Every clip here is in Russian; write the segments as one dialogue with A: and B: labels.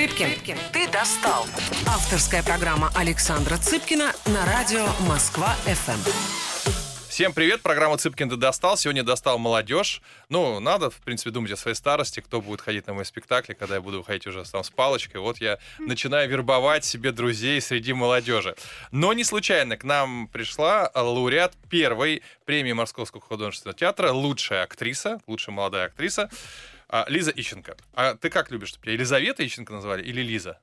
A: Цыпкин, ты достал. Авторская программа Александра Цыпкина на радио Москва-ФМ.
B: Всем привет, программа Цыпкин ты достал. Сегодня достал молодежь. Ну, надо, в принципе, думать о своей старости, кто будет ходить на мои спектакли, когда я буду выходить уже там с палочкой. Вот я начинаю вербовать себе друзей среди молодежи. Но не случайно к нам пришла лауреат первой премии Московского художественного театра, лучшая актриса, лучшая молодая актриса, а, Лиза Ищенко. А ты как любишь, чтобы тебя Елизавета Ищенко назвали или Лиза?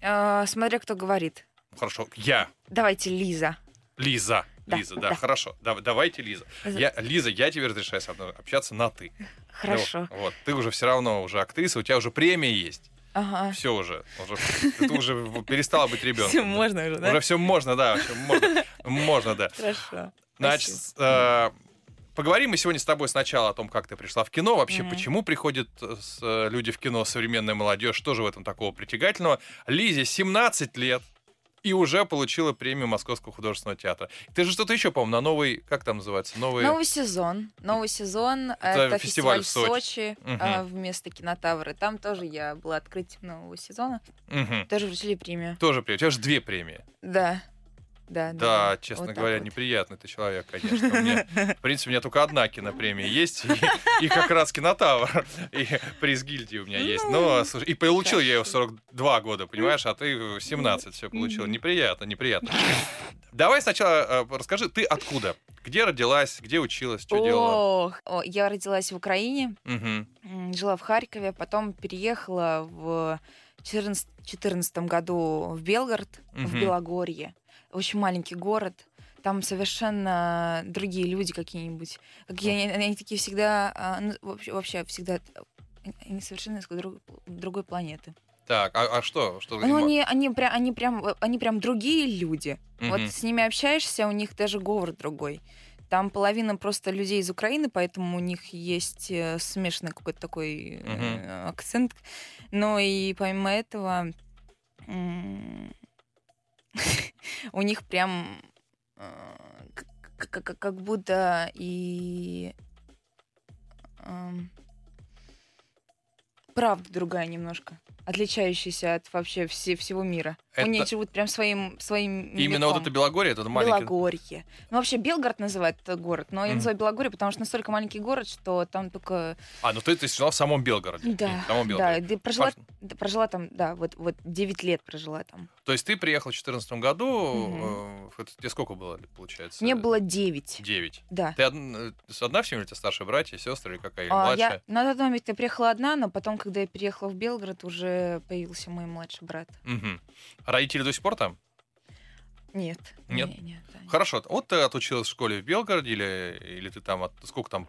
C: А, смотря кто говорит.
B: Хорошо, я.
C: Давайте Лиза.
B: Лиза.
C: Да,
B: Лиза, да,
C: да.
B: хорошо. Да- давайте, Лиза.
C: За-
B: Я, Лиза, я тебе разрешаю со мной общаться на ты.
C: Хорошо.
B: Ну, вот, ты уже все равно уже актриса, у тебя уже премия есть.
C: Ага.
B: Все уже. уже ты уже перестала быть ребенком.
C: Всё, можно уже, да?
B: Уже все можно, да. можно, можно, да.
C: Хорошо.
B: Значит, э, поговорим мы сегодня с тобой сначала о том, как ты пришла в кино, вообще,
C: Мгм.
B: почему приходят э, с- э, люди в кино, современная молодежь, что же в этом такого притягательного. Лизе 17 лет и уже получила премию Московского художественного театра. Ты же что-то еще, по-моему, на новый, как там называется, новый...
C: Новый сезон. Новый сезон.
B: Это
C: Это,
B: фестиваль
C: фестиваль,
B: в
C: Сочи,
B: Мгм.
C: а, вместо кинотавры. Там тоже я была открытием нового сезона.
B: Мгм.
C: Тоже вручили премию.
B: Тоже премия. У тебя же две премии.
C: Да. Да,
B: Да, честно
C: Вот
B: говоря,
C: вот.
B: неприятный ты человек, конечно. В принципе, у меня только одна кинопремия есть, и, и как раз кинотавр, и приз гильдии у меня есть. Но, слушай, и получил я ее в 42 года, понимаешь, а ты в 17 все получил. Неприятно, неприятно. Давай сначала э, расскажи, ты откуда? Где родилась, где училась, что делала?
C: О, я родилась в Украине, жила в Харькове, потом переехала в 2014 году в Белгород, в. Белогорье. Очень маленький город. Там совершенно другие люди какие-нибудь. Какие они, они такие всегда, а, ну, вообще, вообще всегда они совершенно из друг- другой планеты.
B: Так, а, а что? что
C: Ну, они, они, прям, они, прям, э, они прям другие люди.
B: Мгм.
C: Вот с ними общаешься, у них даже говор другой. Там половина просто людей из Украины, поэтому у них есть э, смешанный какой-то такой
B: Мгм.
C: акцент. Но и помимо этого у них прям э, как будто и эм, правда другая немножко, отличающаяся от вообще все, всего мира.
B: Это-
C: Они живут прям своим своим
B: Именно вот
C: мирком.
B: это Белогорье, это маленький...
C: Белогорье. Ну, вообще Белгород называют этот город, но я
B: Мгм.
C: называю Белогорье, потому что настолько маленький город, что там только...
B: А, ну ты, ты жила в самом Белгороде.
C: Да,
B: В самом
C: да,
B: Белгороде.
C: да, прожила,
B: Важно.
C: да, прожила там, да, вот, вот 9 лет прожила там.
B: То есть ты приехал в 2014 году,
C: Мгм.
B: э, это тебе сколько было, получается?
C: Мне было 9,
B: 9.
C: да.
B: Ты одна, э, одна в семье, у тебя старшие братья, сестры или какая, или
C: А,
B: младшая?
C: я, на тот момент я приехала одна, но потом, когда я переехала в Белгород, уже появился мой младший брат.
B: А Родители до сих пор там?
C: Нет.
B: Нет?
C: не- нет, да, нет.
B: Хорошо. Вот ты отучилась в школе в Белгороде, или, или ты там, от, сколько там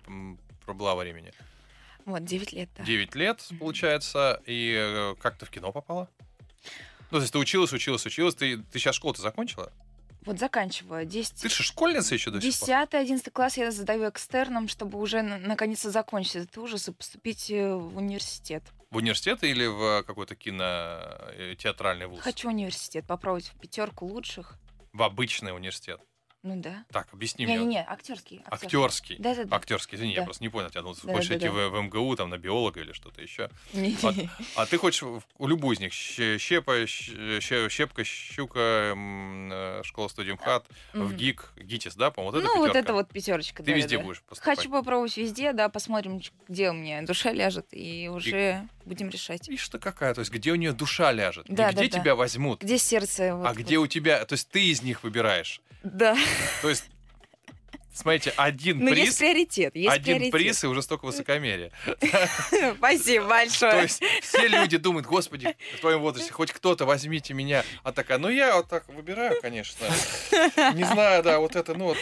B: пробыла времени?
C: Вот, 9 лет, да.
B: 9 лет, получается. И э, как ты в кино попала? Ну, то есть ты училась, училась, училась. Ты, ты сейчас школу-то закончила?
C: Вот заканчиваю. 10...
B: Ты же школьница еще до сих пор?
C: 10-11 класс я задаю экстерном, чтобы уже на- наконец-то закончить этот ужас и поступить э, в университет.
B: В университет или в какой-то кино э, вуз?
C: Хочу университет, попробовать в пятерку лучших.
B: В обычный университет.
C: Ну да.
B: Так, объясни мне.
C: Не-не-не, актерский.
B: Актерский.
C: Да, да, да.
B: Актерский, извини, я
C: Да.
B: просто не понял. Тебя ну,
C: Да,
B: хочешь
C: да,
B: идти
C: да.
B: в, в МГУ, там, на биолога или что-то еще.
C: Не-не-не.
B: А ты хочешь в в любую из них? Щепа, Щепка, Щука, э, школа студия МХАТ, в. ГИК, ГИТИС, да, по-моему, вот это
C: Ну, вот это вот пятерочка.
B: Ты
C: да,
B: везде
C: да,
B: будешь поступать.
C: Хочу попробовать везде, да, посмотрим, где у меня душа ляжет, и уже будем решать.
B: Видишь, ты какая, то есть где у нее душа ляжет,
C: Да,
B: не где
C: да,
B: тебя возьмут,
C: Где сердце?
B: а
C: вот-
B: где
C: вот.
B: у тебя, то есть ты из них выбираешь.
C: Да.
B: То есть, смотрите, один
C: Ну, есть
B: приз,
C: приоритет, есть
B: один
C: приоритет.
B: приз и уже столько высокомерия.
C: Спасибо
B: То
C: большое.
B: есть все люди думают, господи, в твоем возрасте хоть кто-то возьмите меня. А такая, ну я вот так выбираю, конечно. Не знаю, да, вот это, ну вот,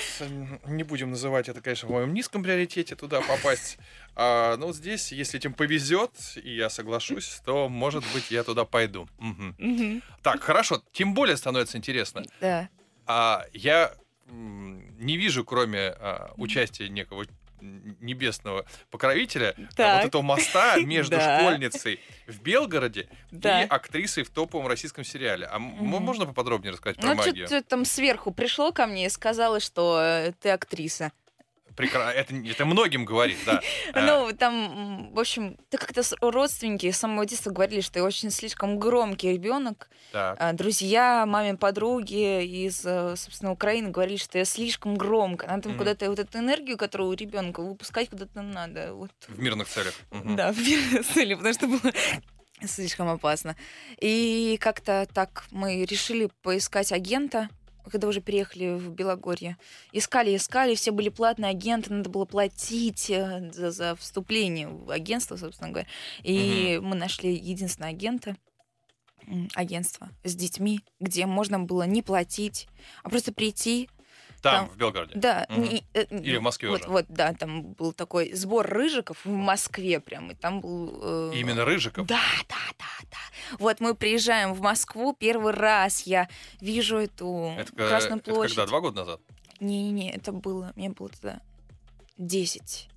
B: не будем называть это, конечно, в моем низком приоритете туда попасть. А, ну вот здесь, если этим повезет, и я соглашусь, то, может быть, я туда пойду. Мгм.
C: Мгм.
B: Так, хорошо, тем более становится интересно.
C: Да.
B: А я не вижу, кроме а, участия некого небесного покровителя, а,
C: Так.
B: вот этого моста между школьницей в Белгороде и актрисой в топовом российском сериале. А можно поподробнее рассказать про
C: Ну,
B: магию?
C: что-то там сверху пришло ко мне и сказала, что э, ты актриса.
B: Прекра... Это, это многим говорит, да.
C: Ну, там, м, в общем, так как-то родственники с самого детства говорили, что я очень слишком громкий ребенок. А, Друзья, маме, подруги из, э, собственно, Украины говорили, что я слишком громко. Надо
B: Мгм.
C: куда-то вот эту энергию, которую у ребенка выпускать куда-то надо. Вот.
B: В мирных целях.
C: Да, в первой цели, потому что было слишком опасно. И как-то так мы решили поискать агента, когда уже переехали в Белогорье. Искали, искали, все были платные агенты, надо было платить э, за, за вступление в агентство, собственно говоря. И мы нашли единственное агента, агентство с детьми, где можно было не платить, а просто прийти,
B: Там,
C: Там-
B: в Белгороде.
C: да,
B: Мгм.
C: не- э,
B: Или в Москве
C: вот,
B: уже.
C: вот, да, там был такой сбор рыжиков в Москве прям, и там был... э,
B: Именно Рыжиков.
C: Да, да, да, да. Вот мы приезжаем в Москву, первый раз я вижу эту
B: Это,
C: Красную
B: это
C: площадь.
B: когда? Два года назад?
C: Не-не-не, это было, мне было тогда 10.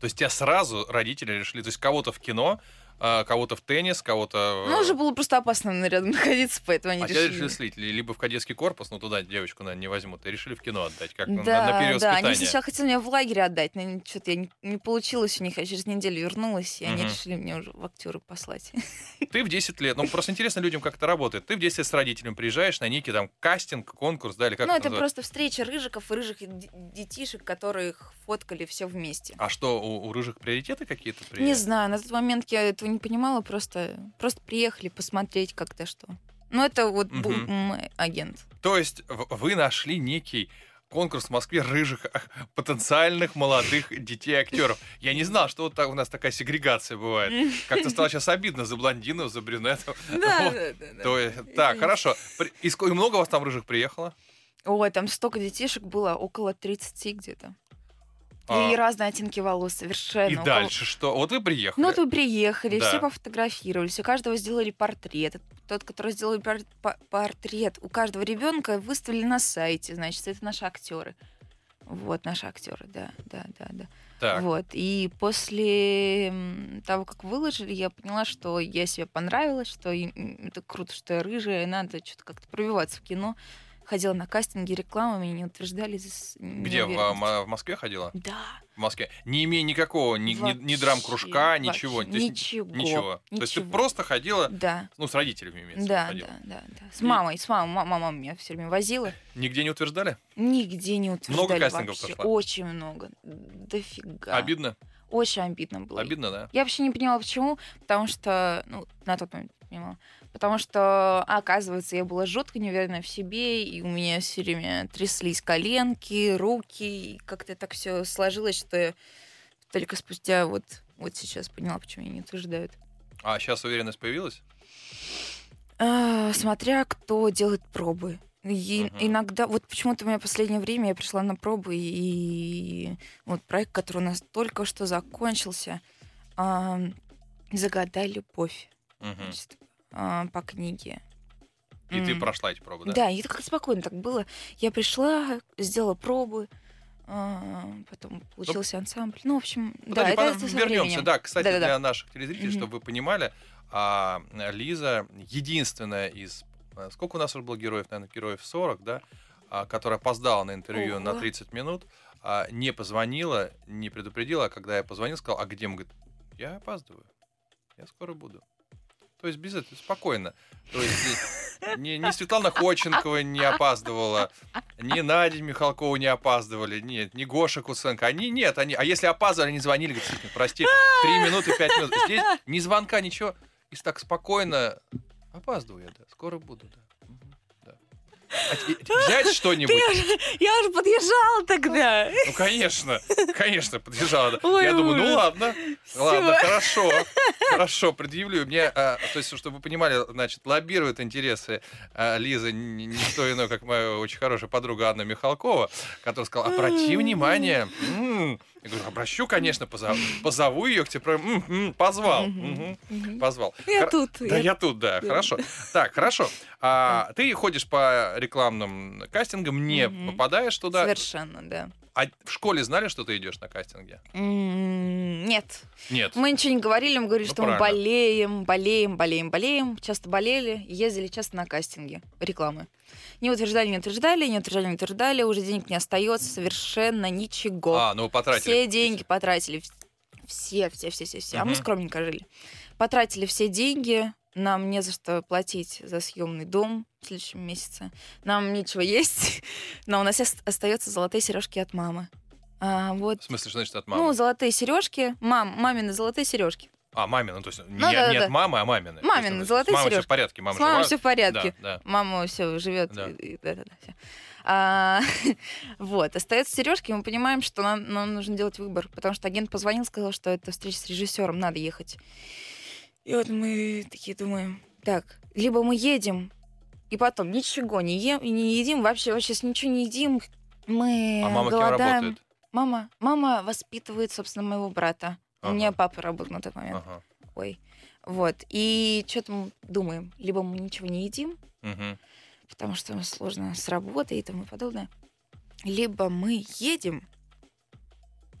B: То есть тебя сразу родители решили, то есть кого-то в кино, кого-то в теннис, кого-то...
C: Ну, уже было просто опасно рядом находиться, поэтому они
B: А решили
C: решили...
B: слить ли- либо в кадетский корпус, ну туда девочку, наверное, не возьмут, и решили в кино отдать, как на-
C: Да,
B: на, период
C: да, они сначала хотели меня в лагерь отдать, но что-то не, не получилось у них, а через неделю вернулась, и они
B: Мгм.
C: решили меня уже в актеры послать.
B: Ты в 10 лет, ну просто интересно людям, как это работает. Ты в 10 лет с родителями приезжаешь на некий там кастинг, конкурс, да, или как
C: ну, это
B: называется?
C: просто встреча рыжиков и рыжих детишек, которых фоткали все вместе.
B: А что, у, у рыжих приоритеты какие-то? при-
C: Не знаю, на тот момент я этого не понимала, просто, просто приехали посмотреть как-то что. Ну, это вот
B: Мгм.
C: мой агент.
B: То есть вы нашли некий конкурс в Москве рыжих потенциальных молодых детей актеров. Я не знал, что вот так у нас такая сегрегация бывает. Как-то стало сейчас обидно за блондинов, за брюнетов.
C: Да,
B: Вот.
C: да, да, да.
B: То есть- так, хорошо. И много у вас там рыжих приехало?
C: Ой, там столько детишек было, около 30 где-то.
B: А,
C: И разные оттенки волос совершенно.
B: И дальше что? Вот вы приехали.
C: Ну, вот мы приехали,
B: Да.
C: все пофотографировались, у каждого сделали портрет. Тот, который сделал пор- по- портрет, у каждого ребенка выставили на сайте, значит, это наши актеры. Вот, наши актеры, да, да, да, да.
B: Так,
C: Вот. И после того, как выложили, я поняла, что я себе понравилась, что это круто, что я рыжая, и надо что-то как-то пробиваться в кино. Ходила на кастинги, рекламу, меня не утверждали. из
B: где? В, а, в Москве ходила?
C: Да.
B: В Москве. Не имея никакого, ни, ни- ни
C: вообще,
B: драм-кружка, ничего.
C: вообще
B: есть
C: ничего.
B: Ничего. То есть ты просто ходила,
C: Да.
B: ну, с родителями имеется
C: Да,
B: ходила.
C: да, да, да. С мамой, с мамой. Ма- Мама меня все время возила.
B: Нигде не утверждали?
C: Нигде не утверждали
B: кастингов
C: вообще.
B: прошло?
C: Очень много. Дофига.
B: Обидно?
C: Очень обидно было.
B: Обидно, да?
C: Я вообще не понимала, почему, потому что, ну, на тот момент не понимала, потому что, оказывается, я была жутко неуверенная в себе, и у меня все время тряслись коленки, руки, и как-то так все сложилось, что я только спустя вот, вот сейчас поняла, почему меня не утверждают.
B: А сейчас уверенность появилась?
C: А, смотря кто делает пробы. И
B: Мгм.
C: иногда, вот почему-то у меня последнее время я пришла на пробы, и вот проект, который у нас только что закончился, а, «Загадай любовь»
B: Мгм.
C: значит, а, по книге.
B: И ты
C: М.
B: прошла эти пробы, да?
C: Да, и это как спокойно так было. Я пришла, сделала пробы, а, потом получился ансамбль. Ну, в общем, да,
B: Подожди,
C: это,
B: пора-
C: это со
B: вернемся.
C: временем.
B: Да, кстати,
C: Да-да-да.
B: для наших телезрителей,
C: Мгм.
B: чтобы вы понимали, а, Лиза единственная из... а, Сколько у нас уже было героев? Наверное, героев 40, да? А, которая опоздала на интервью на
C: Ого.
B: 30 минут, а, не позвонила, не предупредила, а когда я позвонил, сказал, а где? Мы говорит, я опаздываю, я скоро буду. То есть без этого, спокойно. То есть ни, ни Светлана Ходченкова не опаздывала, ни Надя Михалкова не опаздывали, нет, ни Гоша Куценко. Они нет, они, а если опаздывали, они звонили, говорят, «Светлана, прости, три минуты, пять минут. Здесь ни звонка, ничего. И так спокойно опаздываю я, да, скоро буду, да. А взять что-нибудь?
C: Я уже подъезжала тогда.
B: Ну, конечно, конечно, подъезжала.
C: Ой,
B: Я думаю, ну
C: ужас.
B: ладно,
C: Всё.
B: ладно, хорошо, хорошо, предъявлю. Мне, а, то есть, чтобы вы понимали, значит, лоббирует интересы а, Лизы не, не что иное, как моя очень хорошая подруга Анна Михалкова, которая сказала, обрати внимание. М. Я говорю, обращу, конечно, позову, позову ее к тебе, про- м, м, позвал,
C: мгм,
B: мгм. позвал.
C: Я
B: Хор-
C: тут.
B: Да, я тут, да,
C: Да.
B: хорошо. Так, хорошо. А, ты ходишь по рекламным кастингам, не
C: Мгм.
B: попадаешь туда.
C: Совершенно, да.
B: А в школе знали, что ты идешь на кастинге?
C: Нет.
B: Нет.
C: Мы ничего не говорили, мы говорили,
B: Ну,
C: что мы
B: правильно.
C: болеем, болеем, болеем, болеем. Часто болели, ездили часто на кастинги, рекламы. Не утверждали, не утверждали, не утверждали, не утверждали, уже денег не остается совершенно ничего.
B: А, ну вы потратили.
C: все деньги потратили. вс- Все, все, все, все, все. А мы скромненько жили. Потратили все деньги, нам не за что платить за съемный дом в следующем месяце. Нам нечего есть, но у нас ост- остается золотые сережки от мамы. А, вот.
B: В смысле, что значит от
C: Ну,
B: мамы?
C: золотые сережки. Мам, мамины золотые сережки.
B: А, мамина, то есть не,
C: Ну, да,
B: не
C: да,
B: от мамы, а мамины. То есть, ну,
C: золотые
B: С мамой все в порядке, мама
C: С мамой
B: жива?
C: все в порядке.
B: Да, да.
C: Мама все живет.
B: Да.
C: и- и- да-да-да, всё. А, вот, остается сережки, и мы понимаем, что нам, нам нужно делать выбор, потому что агент позвонил, сказал, что это встреча с режиссером, надо ехать. И вот мы такие думаем, так, либо мы едем, и потом ничего не ем, и не едим, вообще, вообще ничего не едим, мы
B: А мама кем
C: голодаем.
B: работает?
C: Мама, мама воспитывает, собственно, моего брата. У меня
B: Ага.
C: папа работал на тот момент.
B: Ага.
C: Ой. Вот. И что-то мы думаем, либо мы ничего не едим,
B: Мгм.
C: потому что сложно с работой и тому подобное, либо мы едем,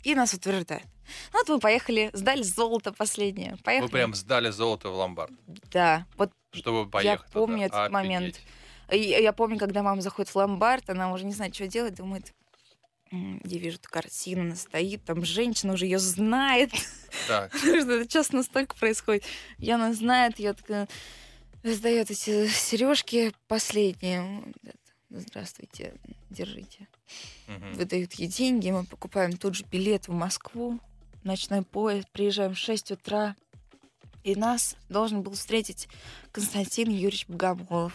C: и нас утверждают. Ну вот мы поехали, сдали золото последнее. Поехали.
B: Вы прям сдали золото в ломбард,
C: Да. Вот
B: чтобы поехать туда.
C: помню этот момент.
B: Офигеть.
C: и я помню, когда мама заходит в ломбард, она уже не знает, что делать, думает, «М, я вижу эту картину, она стоит, там женщина уже ее знает.
B: Так,
C: Потому что это часто настолько происходит. И она знает, я такая сдает эти сережки последние. Здравствуйте, держите.
B: мгм.
C: Выдают ей деньги, мы покупаем тут же билет в Москву, ночной поезд, приезжаем в 6 утра. И нас должен был встретить Константин Юрьевич Богомолов.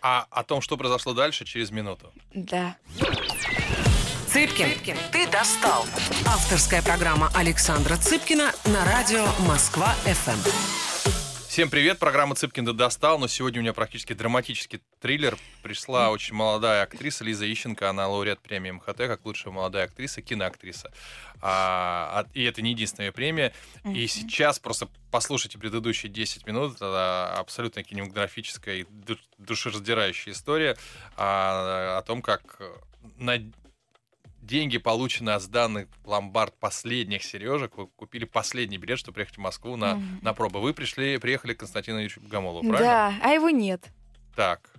B: А о том, что произошло дальше, через минуту.
C: Да.
A: Цыпкин, ты достал. Авторская программа Александра Цыпкина на радио Москва-ФМ.
B: Всем привет, программа Цыпкин да достал, но сегодня у меня практически драматический триллер. Пришла очень молодая актриса Лиза Ищенко, она лауреат премии МХТ, как лучшая молодая актриса, киноактриса. А, а- и это не единственная премия. И сейчас просто послушайте предыдущие 10 минут, это абсолютно кинематографическая и ду- душераздирающая история а, о том, как на деньги, полученные от сданных ломбард последних сережек, вы купили последний билет, чтобы приехать в Москву на,
C: Мгм.
B: на пробы. Вы пришли, приехали к Константину Ильичу Богомолову, правильно?
C: Да, а его нет.
B: Так.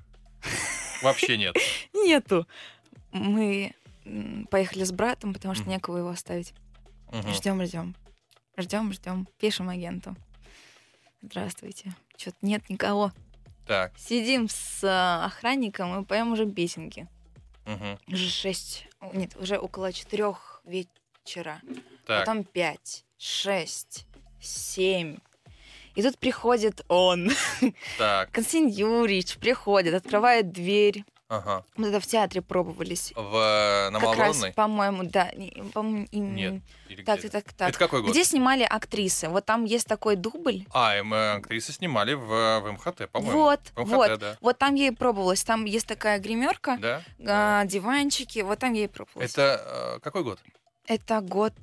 B: Вообще нет.
C: Нету. Мы поехали с братом, потому что некого его оставить. Ждем, ждем. Ждем, ждем. Пишем агенту. Здравствуйте. Что-то нет никого.
B: Так.
C: Сидим с а, охранником и поем уже песенки. Уже шесть, нет, уже около четырех вечера.
B: Так.
C: Потом пять, шесть, семь. И тут приходит он,
B: Так.
C: Константин Юрьевич, приходит, открывает дверь.
B: Ага.
C: Мы тогда в театре пробовались.
B: В, на
C: как раз, по-моему, да. по-моему, им-
B: Нет. Или
C: Так,
B: где?
C: так, так, так.
B: Это какой год?
C: Где снимали актрисы? Вот там есть такой дубль.
B: А, и мы актрисы снимали в, в МХТ, по-моему.
C: Вот,
B: В МХТ,
C: вот.
B: да.
C: Вот там я и пробовалась. Там есть такая гримерка,
B: Да? Да.
C: а, диванчики. Вот там я и пробовалась.
B: Это э, какой год?
C: Это год...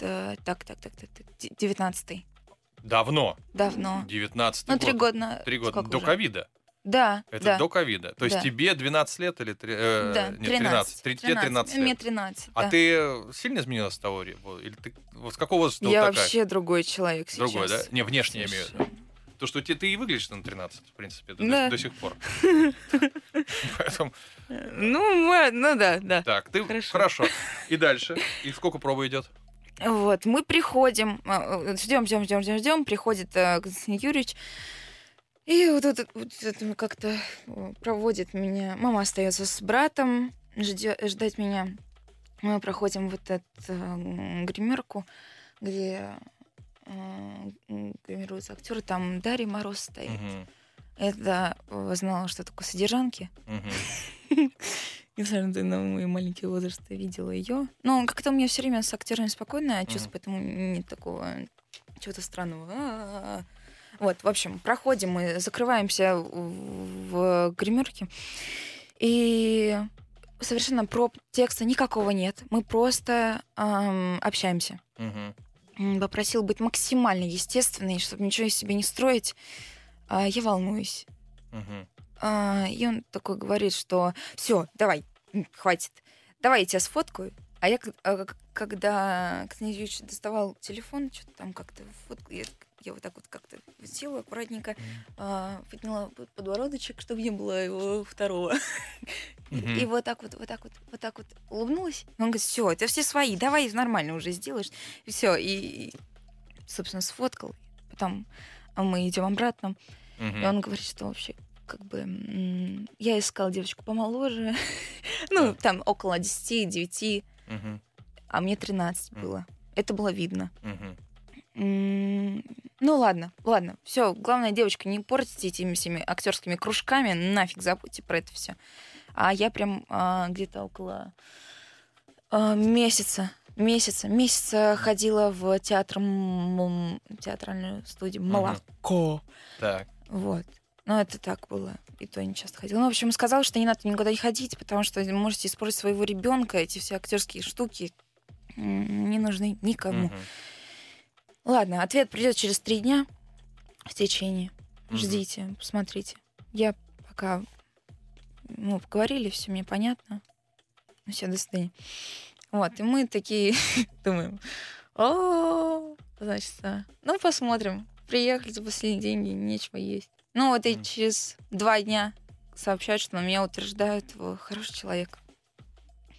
C: э, так, так, так, так, так. де- Девятнадцатый.
B: Давно.
C: Давно.
B: 19
C: Ну, три года.
B: Три года. До ковида.
C: Да,
B: Это
C: да.
B: до ковида. То есть
C: Да.
B: тебе 12 лет или... три- э,
C: да,
B: нет, 13. Три- Тебе 13
C: Мне
B: лет.
C: 13,
B: А
C: да.
B: ты э, сильно изменилась с того? Или ты... Вот с какого возраста
C: Я
B: такая?
C: вообще другой человек сейчас.
B: Другой, да? Не, внешне я имею в виду. То, что ты, ты и выглядишь на 13, в принципе, до,
C: Да.
B: до сих пор. Поэтому,
C: Ну, мы- ну да, да.
B: так, ты...
C: Хорошо.
B: Хорошо. И дальше? И сколько проба идет?
C: Вот, мы приходим, ждем, ждем, ждем, ждем, ждем, приходит э, Константин Юрьевич, и вот это вот это как-то э, проводит меня. Мама остается с братом ждё- ждать меня. Мы проходим вот эту э, гримерку, где э, гримируются актеры. Там Дарья Мороз стоит.
B: Мгм,
C: Это э, знала, что такое содержанки.
B: мгм.
C: Несмотря на мой маленький возраст, я видела ее. Но как-то у меня все время с актерами спокойное чувство,
B: Мгм.
C: поэтому нет такого чего-то странного. Вот, в общем, проходим, мы закрываемся в гримерке. И совершенно проб текста никакого нет. Мы просто ам, общаемся. М, Попросил быть максимально естественной, чтобы ничего из себя не строить. А, Я волнуюсь.
B: Мгм.
C: А, и он такой говорит, что все, давай, хватит. Давай я тебя сфоткаю, А я, а, к- когда Князевич доставал телефон, что-то там как-то вот я, я вот так вот как-то села аккуратненько, а, подняла под- подбородочек, чтобы не было его второго.
B: Мгм.
C: И вот так вот, вот так вот, вот так вот улыбнулась. Он говорит, все, это все свои, давай нормально уже сделаешь. И все, и, собственно, сфоткал. Потом мы идем обратно.
B: Мгм.
C: И он говорит, что вообще как бы я искал девочку помоложе, ну, там около 10-9,
B: Мгм.
C: а мне 13
B: Мгм.
C: было. Это было видно.
B: Мгм.
C: Ну ладно, ладно, все. Главное, девочка, не портите этими всеми актерскими кружками, нафиг забудьте про это все. А я прям а, где-то около а, месяца, месяца, месяца ходила в театр, м- театральную студию. «Молоко».
B: Так.
C: Вот. Ну, это так было. И то я не часто ходила. Ну, в общем, сказал, что не надо никуда не ходить, потому что можете использовать своего ребенка. Эти все актерские штуки не нужны никому.
B: Мгм.
C: Ладно, ответ придет через три дня в течение.
B: Мгм.
C: Ждите, посмотрите. Я пока ну, поговорили, все мне понятно. Ну, все, до свидания. Вот, и мы такие думаем, о, значит, ну, посмотрим. Приехали за последние деньги, нечего есть. Ну, вот и через два дня сообщают, что меня утверждают «Вы хороший человек.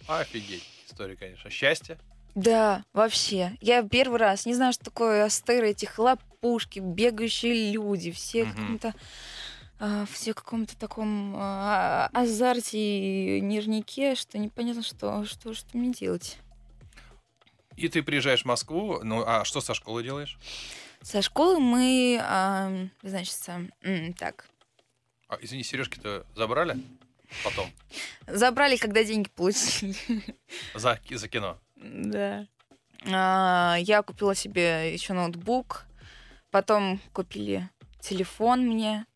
B: Офигеть. История, конечно. Счастье.
C: Да, вообще. Я первый раз не знаю, что такое астеры, эти хлопушки, бегающие люди, все
B: Мгм.
C: каком-то а, все в каком-то таком а, азарте и нервнике, что непонятно, что, что, что мне делать.
B: И ты приезжаешь в Москву. Ну, а что со школы делаешь?
C: Со школы мы, а, значит, так,
B: А, извини, сережки-то забрали? Потом.
C: забрали, когда деньги получили.
B: За, за кино.
C: Да. А, Я купила себе еще ноутбук, потом купили телефон мне.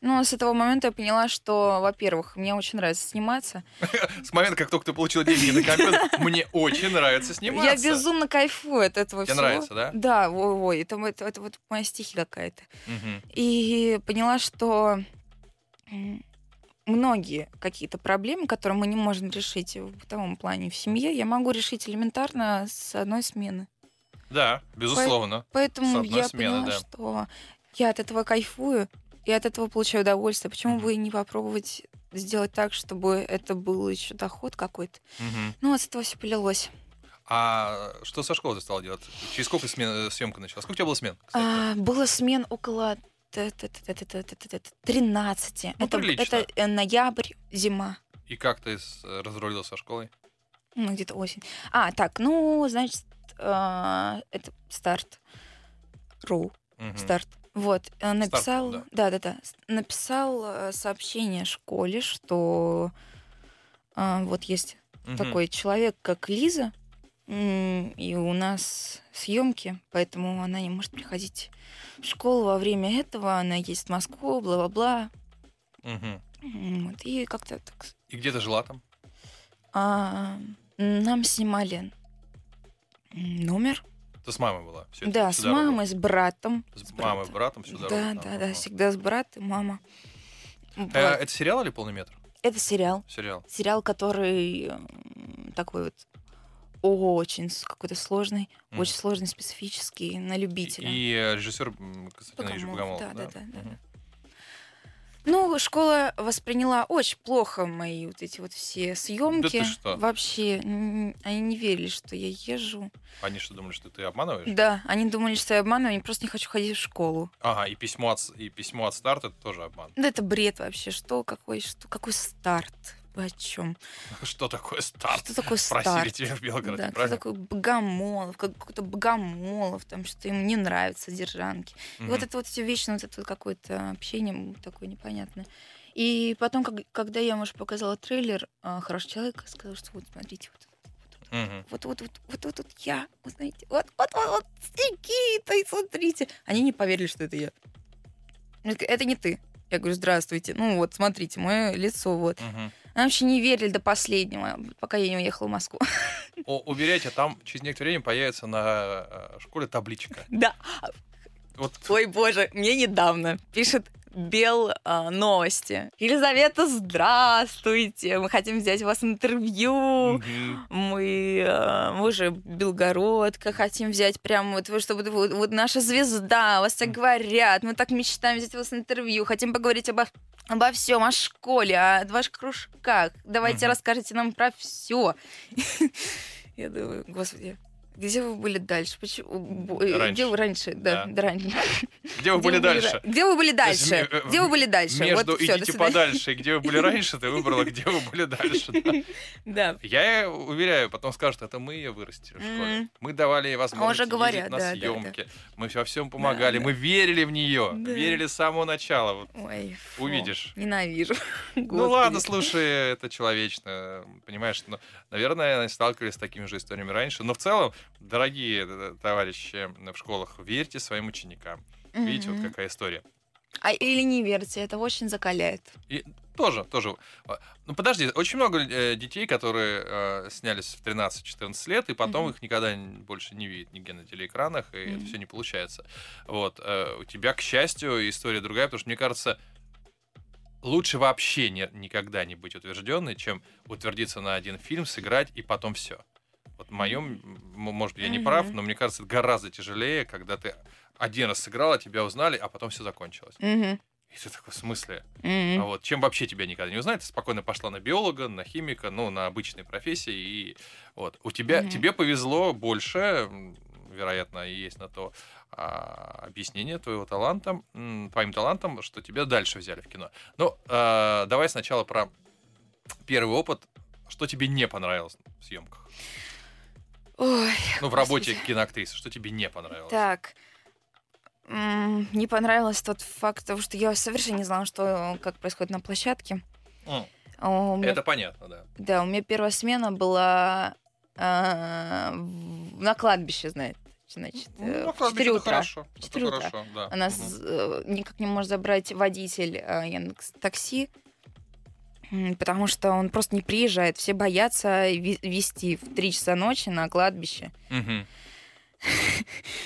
C: Ну, с этого момента я поняла, что, во-первых, мне очень нравится сниматься.
B: С момента, как только ты получила деньги на компьютер, мне очень нравится сниматься.
C: Я безумно кайфую от этого
B: Тебе
C: всего.
B: нравится, да?
C: Да, ой, это, вот моя стихия какая-то. И поняла, что многие какие-то проблемы, которые мы не можем решить в бытовом плане в семье, я могу решить элементарно с одной смены.
B: Да, безусловно. По-
C: поэтому я
B: смены,
C: поняла,
B: да.
C: что я от этого кайфую и от этого получаю удовольствие. Почему
B: mm-hmm.
C: бы и не попробовать сделать так, чтобы это был еще доход какой-то?
B: Mm-hmm.
C: Ну, от этого все полилось.
B: А что со школы ты стала делать? Через сколько смен, съемка началась? Сколько у тебя было смен?
C: А, было смен около 13.
B: Ну,
C: это,
B: прилично.
C: это э, ноябрь, зима.
B: И как ты разрулила со школой?
C: Ну, где-то осень. А, так, ну, значит, а, это старт. Ру. Старт. Вот, э, написал,
B: да.
C: да, да, написал э, сообщение школе, что вот есть такой человек, как Лиза, и у нас съемки, поэтому она не может приходить в школу во время этого, она ездит в Москву, бла-бла-бла. М, Вот, и как-то так.
B: И где ты жила там?
C: А, нам снимали номер.
B: Ты с мамой была? эту-
C: да, с мамой, с братом.
B: С,
C: с
B: мамой,
C: братом.
B: братом дорогу?
C: Да, да, да,
B: ага.
C: всегда с братом, мама.
B: Э, это сериал или полный метр?
C: Это сериал.
B: Сериал.
C: Сериал, который такой вот очень какой-то сложный,
B: Мгм.
C: очень сложный, специфический, на любителя.
B: И э, режиссер Константин
C: Богомолов, да, да, да, да.
B: Мгм.
C: Ну, школа восприняла очень плохо мои вот эти вот все съемки.
B: ты что?
C: Вообще, они не верили, что я езжу.
B: Они что, думали, что ты обманываешь?
C: Да, они думали, что я обманываю, я просто не хочу ходить в школу.
B: Ага, и письмо от, и письмо от старта это тоже обман.
C: Да это бред вообще. Что, какой, что, какой старт? Вы о чем?
B: Что такое старт?
C: Что такое
B: Просили
C: старт?
B: тебя в Белгороде,
C: Да, кто
B: правильно?
C: такой Богомолов, как- какой-то Богомолов, там что-то им не нравится, содержанки. И вот это вот все вечно, вот это вот какое-то общение такое непонятное. И потом, как- когда я, может, показала трейлер а, «Хороший человек», сказала, что вот смотрите, вот
B: Мгм.
C: вот вот вот вот вот, вот я, вот знаете, вот вот вот, вот Никита, и смотрите. Они не поверили, что это я. Это не ты. Я говорю, здравствуйте. Ну вот, смотрите, мое лицо вот.
B: Мгм.
C: Они вообще не верили до последнего, пока я не уехала в Москву.
B: О, уверяйте, там через некоторое время появится на э, школе табличка.
C: Да.
B: Вот
C: Ой, боже, мне недавно пишет Бел а, новости. Елизавета, здравствуйте. Мы хотим взять у вас интервью.
B: Мгм.
C: Мы, а, мы же Белгородка, хотим взять прям вот, чтобы вот, вот наша звезда, вас так говорят, мы так мечтаем взять у вас интервью, хотим поговорить обо, обо всем, о школе, о ваших кружках. Давайте
B: Мгм.
C: расскажите нам про все. Я думаю, господи, где вы были дальше? Почему? э,
B: Раньше.
C: Где вы раньше? Да,
B: Да.
C: да, раньше.
B: Где вы были дальше?
C: Где вы были дальше?
B: э,
C: Где вы были дальше?
B: Между
C: вот
B: идите
C: свидания.
B: подальше и где вы были раньше, ты выбрала, где вы были дальше. да. Я уверяю, потом скажут, это мы ее вырастили в школе. Мы давали ей возможность
C: уже говорят,
B: на съемки. Мы во всем помогали. Мы верили в нее. Верили с самого начала.
C: Ой,
B: Увидишь.
C: Ненавижу.
B: Ну ладно, слушай, это человечно. Понимаешь, наверное, сталкивались с такими же историями раньше. Но в целом, дорогие э, товарищи в школах, верьте своим ученикам. Видите, вот какая история.
C: А или не верьте, это очень закаляет.
B: И тоже, тоже. А, Ну подожди, очень много э, детей, которые э, снялись в 13-14 лет, и потом
C: Мгм.
B: их никогда больше не видят нигде на телеэкранах, и
C: Мгм.
B: все не получается. Вот. э, у тебя, к счастью, история другая, потому что, мне кажется, лучше вообще не, никогда не быть утвержденной, чем утвердиться на один фильм, сыграть, и потом все. Вот в моем, может быть, я не прав, но мне кажется, это гораздо тяжелее, когда ты один раз сыграл, а тебя узнали, а потом все закончилось. И ты такой, в смысле? А вот чем вообще тебя никогда не узнают, ты спокойно пошла на биолога, на химика, ну, на обычные профессии, и вот. У тебя, тебе повезло больше, вероятно, и есть на то а, объяснение твоего таланта, твоим талантом, что тебя дальше взяли в кино. Ну, а, давай сначала про первый опыт, что тебе не понравилось в съемках,
C: Ой,
B: ну, в работе
C: Господи.
B: киноактрисы, что тебе не понравилось?
C: так. Не понравилось тот факт, того, что я совершенно не знала, что как происходит на площадке. У меня-
B: Это понятно, да.
C: Да, у меня первая смена была в- на кладбище, знаете. Значит, э,
B: Ну,
C: в
B: кладбище
C: 4
B: это
C: утра.
B: Хорошо,
C: В
B: это
C: 4 утра.
B: хорошо, да.
C: Она э, никак не может забрать водитель э, Яндекс такси, потому что он просто не приезжает. Все боятся везти в 3 часа ночи на кладбище.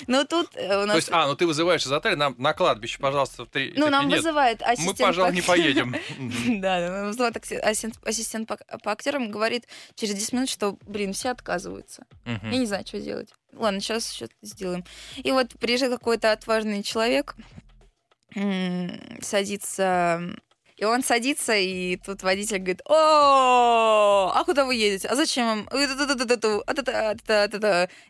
C: Ну тут э, у
B: То
C: нас...
B: есть, а, ну ты вызываешь из отеля, нам на кладбище, пожалуйста, в три.
C: ну, нам
B: «Нет,
C: вызывает
B: Мы,
C: ассистент...
B: пожалуй,
C: по-
B: не поедем.
C: Да, вызывает ассистент, по, актерам, говорит через 10 минут, что, блин, все отказываются. Я не знаю, что делать. Ладно, сейчас что-то сделаем. И вот приезжает какой-то отважный человек, садится... И он садится, и тут водитель говорит, о, а куда вы едете? А зачем вам?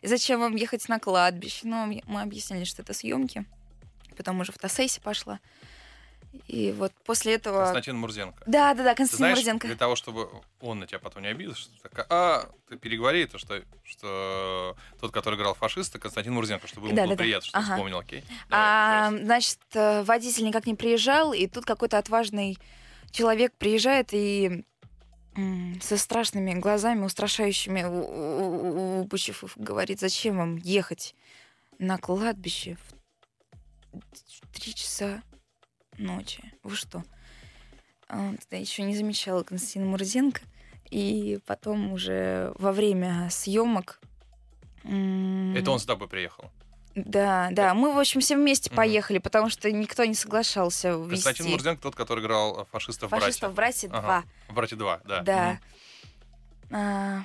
C: И зачем вам ехать на кладбище? Ну, мы объяснили, что это съемки. Потом уже фотосессия пошла. И вот после этого...
B: Константин Мурзенко.
C: Да, да, да,
B: Ты
C: Константин
B: знаешь,
C: Морозенко.
B: для того, чтобы он на тебя потом не обиделся, что такая, а, ты переговори, то, что, что тот, который играл фашиста, Константин Мурзенко, чтобы ему
C: Да,
B: было
C: да, да.
B: приятно, что ты
C: Ага.
B: вспомнил, окей? Давай,
C: А,
B: еще раз.
C: значит, э, водитель никак не приезжал, и тут какой-то отважный человек приезжает и со страшными глазами, устрашающими, выпучив, их, говорит, зачем вам ехать на кладбище в три часа ночи? Вы что? Тогда еще не замечала Константина Мурзенко. И потом уже во время съемок...
B: Это он с тобой приехал.
C: Да, да. Мы, в общем, все вместе
B: Мгм.
C: поехали, потому что никто не соглашался вести
B: Константин Мурзенко тот, который играл фашиста в
C: фашистов
B: «Братья».
C: братья
B: Ага.
C: 2.
B: В «Братья 2», да.
C: Да.
B: Мгм.
C: А,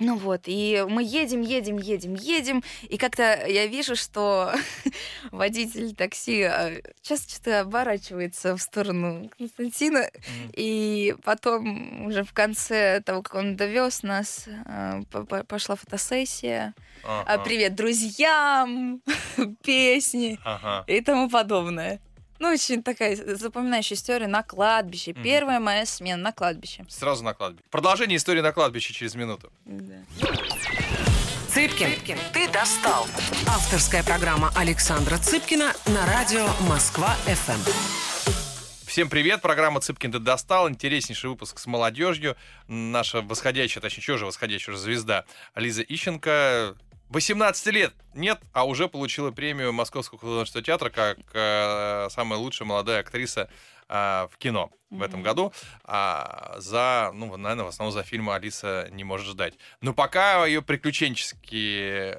C: ну вот, и мы едем, едем, едем, едем, и как-то я вижу, что водитель такси а, часто что-то оборачивается в сторону Константина,
B: Мгм.
C: и потом уже в конце того, как он довез нас, а, по- по- пошла фотосессия.
B: Ага.
C: Привет друзьям, песни.
B: Ага.
C: и тому подобное. Ну, очень такая запоминающая история на кладбище.
B: Мгм.
C: Первая моя смена на кладбище.
B: Сразу на кладбище. Продолжение истории на кладбище через минуту.
A: Цыпкин, ты достал. Авторская программа Александра Цыпкина на радио Москва-ФМ.
B: Всем привет, программа «Цыпкин ты достал», интереснейший выпуск с молодежью. Наша восходящая, точнее, что же восходящая уже звезда Лиза Ищенко. 18 лет. Нет, а уже получила премию Московского художественного театра как э, самая лучшая молодая актриса а, в кино в этом году. А, за, ну, наверное, в основном за фильм «Алиса не может ждать». Но пока ее приключенческие,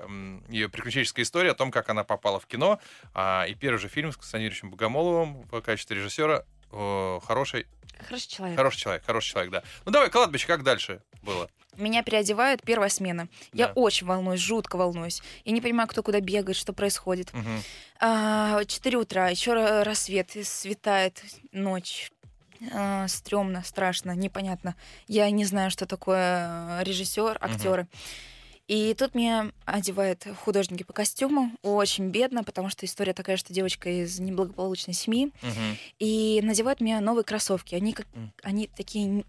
B: ее приключенческая история о том, как она попала в кино, а, и первый же фильм с Константином Богомоловым в качестве режиссера хороший,
C: Хороший человек.
B: хороший человек, хороший человек, да. Ну давай, кладбище, как дальше было?
C: Меня переодевают, первая смена. Я
B: Да.
C: очень волнуюсь, жутко волнуюсь. Я не понимаю, кто куда бегает, что происходит.
B: Мгм.
C: А, Четыре утра, еще ра- рассвет, светает ночь. А, Стремно, страшно, непонятно. Я не знаю, что такое режиссер, актеры. И тут меня одевают художники по костюму. Очень бедно, потому что история такая, что девочка из неблагополучной семьи.
B: Мгм.
C: И надевают мне новые кроссовки. Они как
B: М.
C: они такие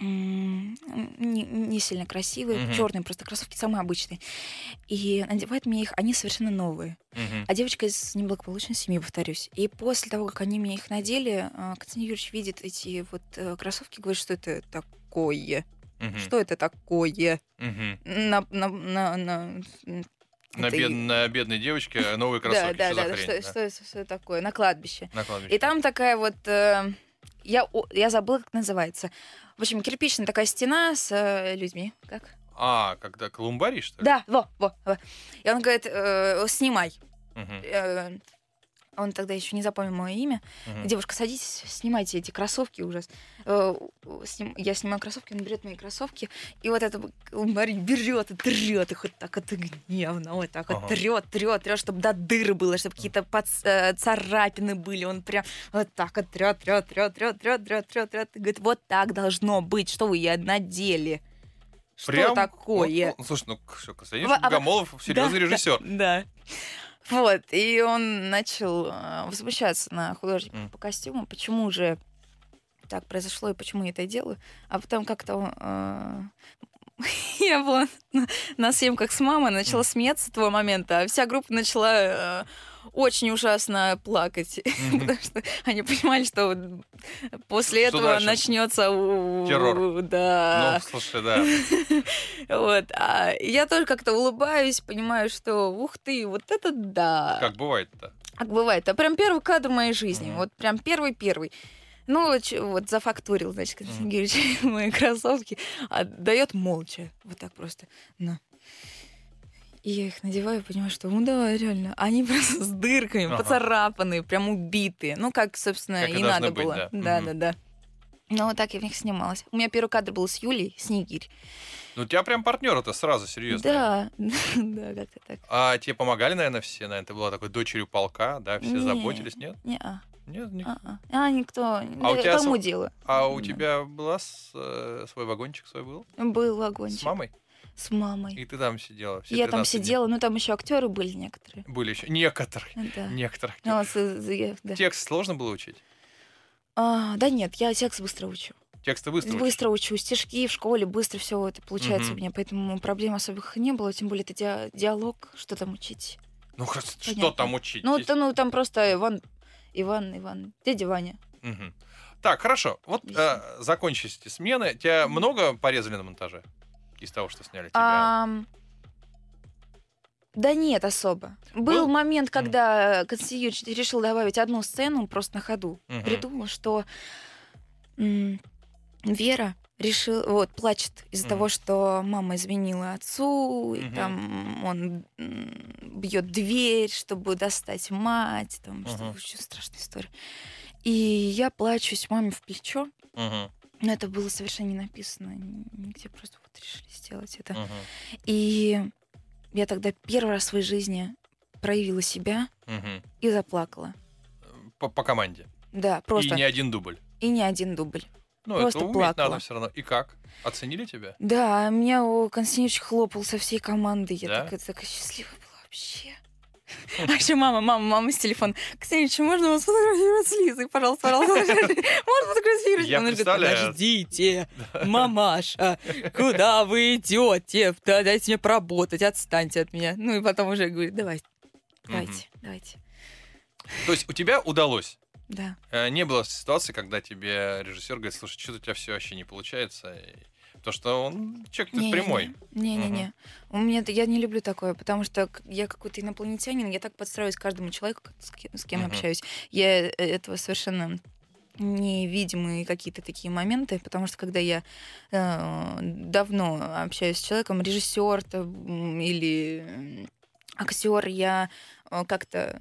C: не, не сильно красивые,
B: Мгм.
C: черные просто кроссовки самые обычные. И надевают мне их, они совершенно новые.
B: Мгм.
C: А девочка из неблагополучной семьи, повторюсь. И после того, как они мне их надели, а, Константин Юрьевич видит эти вот э, кроссовки, говорит, что это такое.
B: Мгм.
C: Что это такое?
B: Мгм.
C: На, на, на, на-
B: На, бед-
C: и-
B: на бедной девочке новые кроссовки.
C: да,
B: Что
C: да, что,
B: да?
C: что это что это такое? На кладбище.
B: На кладбище.
C: И там такая вот... э, я, я забыла, как называется. В общем, кирпичная такая стена с э, людьми. Как?
B: А, когда колумбарий, что ли?
C: Да, во, во, во. И он говорит, э, снимай.
B: Мгм.
C: Э, он тогда еще не запомнил мое имя.
B: Мгм.
C: Девушка, садитесь, снимайте эти кроссовки ужас. Э, Я снимаю кроссовки, он берет мои кроссовки, и вот это Марин берет и трет их вот так вот гневно, вот так вот
B: Ага.
C: трет, трет, трет, чтобы до дыры было, чтобы какие-то э, царапины были. Он прям вот так вот трет, трет, трет, трет, трет, трет, трет, трет. И говорит, вот так должно быть, что вы надели. Что
B: Прям
C: такое?
B: вот, ну, слушай, ну что, Константин
C: Во- а-
B: Богомолов серьезный
C: Да,
B: режиссер.
C: Да. Вот, и он начал э, возмущаться на художника по костюму, почему же так произошло и почему я это делаю. А потом как-то э, я была на, съемках с мамой, начала смеяться с этого момента, а вся группа начала э, очень ужасно плакать,
B: Мгм.
C: потому что они понимали, что вот после
B: Что
C: этого
B: дальше?
C: начнется у-
B: Террор.
C: Да.
B: Ну, слушай, да.
C: Вот. А я тоже как-то улыбаюсь, понимаю, что ух ты, вот это да.
B: Как бывает-то?
C: Как бывает. А прям первый кадр моей жизни.
B: Мгм.
C: Вот прям первый-первый. Ну, вот вот зафактурил, значит, Константин Георгиевич мои кроссовки, а дает молча. Вот так просто. На. И я их надеваю и понимаю, что, ну да, реально, они просто с дырками,
B: Ага.
C: поцарапанные, прям убитые. Ну, как, собственно,
B: Как и
C: надо
B: быть,
C: было.
B: да.
C: Да, да, да. Ну, вот так я в них снималась. У меня первый кадр был с Юлей, Снегирь.
B: Ну, у тебя прям партнер-то сразу, серьезно.
C: Да, да, как-то так.
B: А тебе помогали, наверное, все? Наверное, ты была такой дочерью полка, да? Все
C: Не.
B: заботились, нет?
C: Не-а.
B: Нет, ник-
C: А, а, никто.
B: А у тебя
C: Кому
B: св-
C: дело?
B: А у
C: Да.
B: тебя была с- э, свой вагончик свой был?
C: Был
B: С
C: вагончик.
B: мамой?
C: С мамой.
B: И ты там сидела? все
C: Я там
B: 13 дней?
C: сидела, ну там еще актеры были некоторые.
B: Были еще. Некоторые.
C: Да.
B: Некоторых.
C: Ну, вот, э, да.
B: Текст сложно было учить?
C: А, да нет, я текст быстро учу.
B: Тексты быстро?
C: Быстро учу. Стишки в школе, быстро все это получается
B: Мгм.
C: у меня, поэтому проблем особых не было. Тем более это диа- диалог, что там учить.
B: Ну, хоть что
C: Понятно.
B: там учить?
C: Ну, то, ну там просто Иван, Иван, Иван, дядя Ваня.
B: Мгм. Так, хорошо. Вот э, закончились эти смены. Тебя много порезали на монтаже? Из того, что сняли тебя?
C: Ам, Да нет, особо. Был,
B: Был?
C: момент, когда Константин Юрьевич решил добавить одну сцену просто на ходу.
B: Мгм.
C: Придумал, что м, Вера решил, вот, плачет из-за
B: Мгм.
C: того, что мама изменила отцу, и
B: Мгм.
C: там он бьет дверь, чтобы достать мать, там, что
B: Мгм.
C: очень страшная история. И я плачусь маме в плечо,
B: Мгм,
C: но это было совершенно не написано нигде, просто вот решили сделать это.
B: мгм,
C: И я тогда первый раз в своей жизни проявила себя
B: мгм.
C: и заплакала.
B: По, по команде.
C: Да, просто.
B: И не один дубль.
C: И не один дубль.
B: Ну,
C: Просто
B: это уметь
C: плакала.
B: надо все равно. И как? Оценили тебя?
C: Да, меня у Константинович хлопал со всей команды. Я
B: Да?
C: такая, такая счастливая была вообще. А еще мама, мама, мама с телефона. Константинович, можно вас сфотографировать с Лизой? Пожалуйста, пожалуйста. Можно фотографировать?
B: Я
C: Он говорит, подождите, мамаша, куда вы идете? Да, Дайте мне поработать, отстаньте от меня. Ну и потом уже говорит, давайте, давайте, давайте.
B: То есть у тебя удалось?
C: Да.
B: Э, Не было ситуации, когда тебе режиссер говорит, слушай, что-то у тебя все вообще не получается. Потому что он человек
C: Не,
B: прямой.
C: Не-не-не. У меня я не люблю такое, потому что я какой-то инопланетянин, я так подстраиваюсь к каждому человеку, с кем, с кем общаюсь. Я э, этого совершенно невидимые какие-то такие моменты, потому что когда я э, давно общаюсь с человеком, режиссер или актер, я э, как-то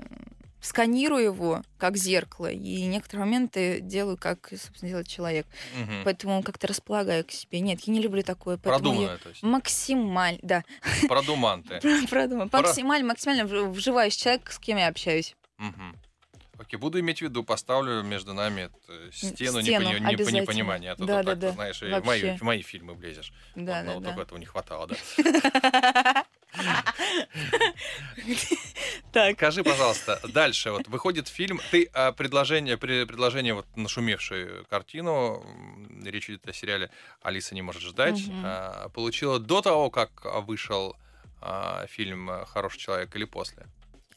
C: сканирую его как зеркало, и некоторые моменты делаю, как, собственно, делает человек.
B: Мгм.
C: Поэтому как-то располагаю к себе. Нет, я не люблю такое.
B: Продуманное, то есть.
C: максимально, да,
B: Продуманты. Пора-
C: Максимально, максимально вж- вживаюсь в человека, с кем я общаюсь.
B: Окей, буду иметь в виду, поставлю между нами э, стену,
C: стену,
B: непони- непонимания. А то ты
C: Да,
B: так,
C: да, да.
B: знаешь, и в мои,
C: Вообще.
B: в мои фильмы влезешь.
C: Да,
B: Вот, ну,
C: да,
B: вот
C: да.
B: только этого не хватало, да.
C: Так.
B: Скажи, пожалуйста, дальше вот выходит фильм, ты а, предложение, при- предложение вот нашумевшую картину, речь идет о сериале «Алиса не может ждать»,
C: Мгм.
B: а, получила до того, как вышел а, фильм «Хороший человек» или после?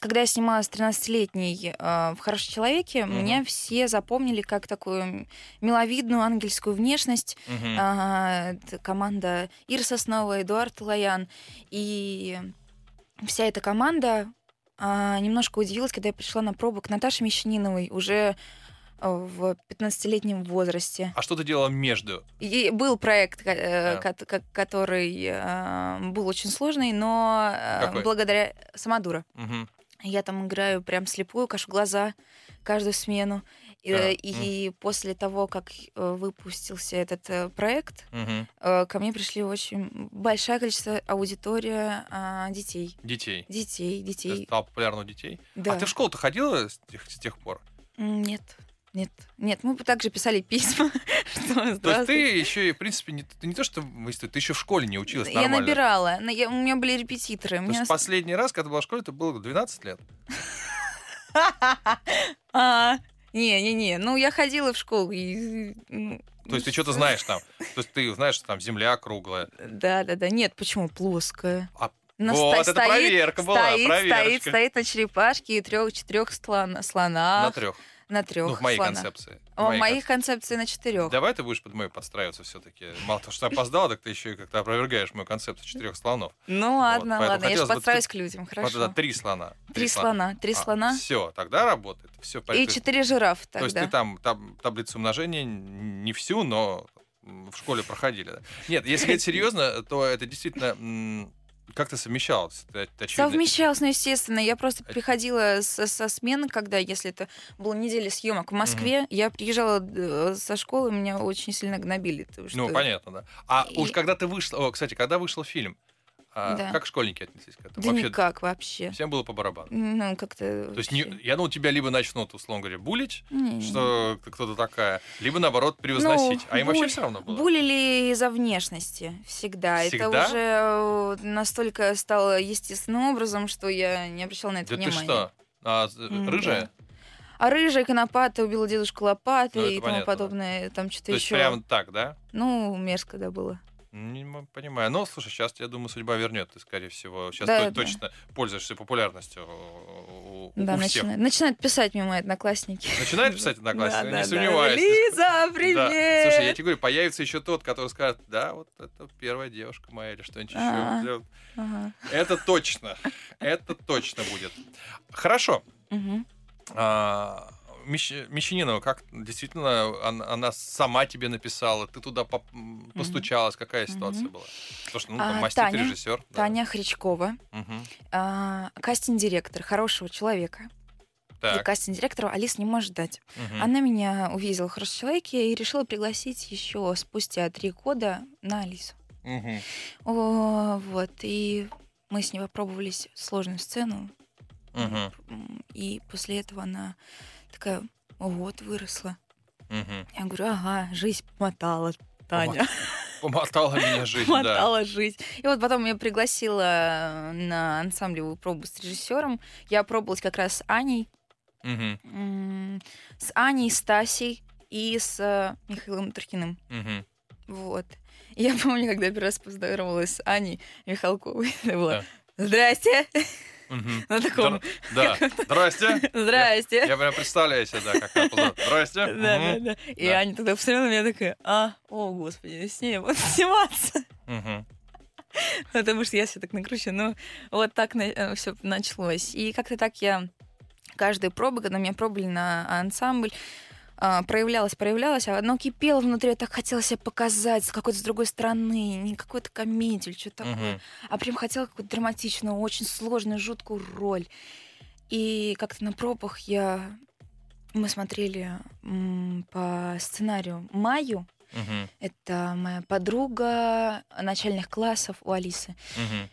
C: Когда я снималась 13-летней э, в «Хорошем человеке»,
B: Мгм.
C: меня все запомнили как такую миловидную ангельскую внешность. А, это команда Ира Соснова, Эдуард Лоян. И вся эта команда а, немножко удивилась, когда я пришла на пробу к Наташе Мещаниновой уже э, в 15-летнем возрасте.
B: А что ты делала между?
C: И был проект,
B: Да.
C: э, ко- ко- который э, был очень сложный, но э,
B: Какой?
C: благодаря Самодура.
B: Мгм.
C: Я там играю прям слепую, кашу глаза каждую смену. И,
B: А,
C: э, и после того, как э, выпустился этот э, проект, э, ко мне пришли очень большое количество аудитория а, детей.
B: Детей.
C: Детей,
B: Ты
C: детей.
B: стал популярным у детей?
C: Да.
B: А ты в школу-то ходила с тех, с тех пор?
C: Нет. Нет, нет, мы бы также писали письма. что
B: То есть ты еще и, в принципе, не, ты не то, что ты еще в школе не училась
C: Я
B: нормально.
C: набирала. я- у меня были репетиторы. у
B: То
C: меня
B: есть последний раз, когда ты была в школе, это было 12 лет?
C: А, Не-не-не, ну я ходила в школу. и, ну,
B: То есть ты что-то знаешь там? То есть ты знаешь, что там земля круглая.
C: Да-да-да, нет, почему плоская?
B: А,
C: Она
B: вот,
C: ста-
B: это проверка была,
C: стоит, стоит,
B: проверочка.
C: стоит на черепашке и трех-четырех слона, слонах.
B: На трех.
C: На трех
B: Ну, в моей
C: слонах.
B: концепции.
C: А В моих концепции на четырех.
B: Давай ты будешь под мою подстраиваться все-таки. Мало того, что я опоздала, так ты еще и как-то опровергаешь мою концепцию четырех слонов.
C: Ну ладно,
B: поэтому
C: ладно, я же подстраиваюсь к людям,
B: Вот
C: хорошо.
B: это три слона.
C: Три слона, три слона
B: Все, тогда работает. Все
C: и четыре жирафа
B: То есть
C: тогда.
B: ты там, там таблицу умножения не всю, но в школе проходили. да? Нет, если говорить серьезно, то это действительно как ты совмещалось? Это, это.
C: Совмещалась, ну, естественно. Я просто приходила со, со смены, когда, если это была неделя съемок в Москве, я приезжала э, со школы, меня очень сильно гнобили.
B: Ну,
C: что-
B: понятно, да. А
C: И-
B: уж когда ты вышла... О, кстати, когда вышел фильм, а,
C: Да.
B: как школьники отнеслись к этому?
C: Да
B: Вообще,
C: никак вообще.
B: всем было по барабану.
C: Ну, как-то...
B: То есть, не- я думал, тебя либо начнут, условно говоря, булить,
C: Не-не-не.
B: что ты кто-то такая, либо, наоборот, превозносить.
C: Ну,
B: а им вообще
C: буль-
B: все равно было.
C: Булили из-за внешности всегда.
B: Всегда?
C: Это уже э, настолько стало естественным образом, что я не обращала на это
B: Да ты
C: внимания.
B: что? А, рыжая?
C: да. А рыжая конопата убила дедушку лопатой
B: Ну,
C: и тому
B: понятно, да.
C: подобное. Там что-то
B: То есть
C: еще.
B: прям так, да?
C: Ну, мерзко, да, было.
B: Не понимаю. Ну, слушай, сейчас, я думаю, судьба вернет. Ты, скорее всего, сейчас
C: Да,
B: то-
C: да.
B: точно пользуешься популярностью у, у-
C: Да,
B: у всех.
C: начинают, начинают писать мне мои одноклассники.
B: Начинает писать одноклассники?
C: Да,
B: Не
C: да, да.
B: сомневаюсь.
C: Лиза, привет!
B: Да. Слушай, я тебе говорю, появится еще тот, который скажет, да, вот это первая девушка моя или что-нибудь
C: А.
B: еще.
C: Ага.
B: Это точно. Это точно будет. Хорошо.
C: Мгм.
B: А, Мещ- Мещанинова, как действительно она, она сама тебе написала, ты туда поп- м, постучалась, какая ситуация
C: Мгм.
B: была? Потому что, ну, там,
C: А,
B: мастер,
C: Таня.
B: режиссер. да.
C: Таня Хричкова,
B: Мгм.
C: а, кастинг-директор хорошего человека. И
B: Так.
C: кастинг-директору Алис не может дать.
B: мгм.
C: Она меня увидела в хорошем человеке и решила пригласить еще спустя три года на Алису.
B: Мгм.
C: О, вот, и мы с ней попробовались сложную сцену. М, И после этого она такая, ого, ты выросла.
B: Мгм.
C: Я говорю, ага, жизнь помотала, Таня.
B: Помотала меня жизнь, да.
C: Помотала жизнь. И вот потом меня пригласила на ансамблевую пробу с режиссером. Я пробовалась как раз с Аней. М, С Аней, с Тасей и с э, Михаилом Таркиным.
B: Мгм.
C: Вот. И я помню, когда я первый раз поздоровалась с Аней Михалковой. Это было
B: Да.
C: «Здрасте!» На таком
B: Да. Здрасте.
C: «Здрасте!»
B: Я прям представляю себе, да, как она. Здрасте.
C: Да, да, да. И. Аня тогда посмотрела на меня такая, а, о, господи, с ней вот сниматься. Потому что я все так накручу. Ну, вот так все началось. И как-то так я каждую пробу, когда меня пробовали на ансамбль, а, проявлялось, проявлялось, а оно кипело внутри, я так хотела себя показать с какой-то с другой стороны, не какой-то комедию или что-то такое,
B: Мгм.
C: а прям хотела какую-то драматичную, очень сложную, жуткую роль. И как-то на пробах я... Мы смотрели м, по сценарию Маю.
B: Мгм.
C: Это моя подруга начальных классов у Алисы.
B: Мгм.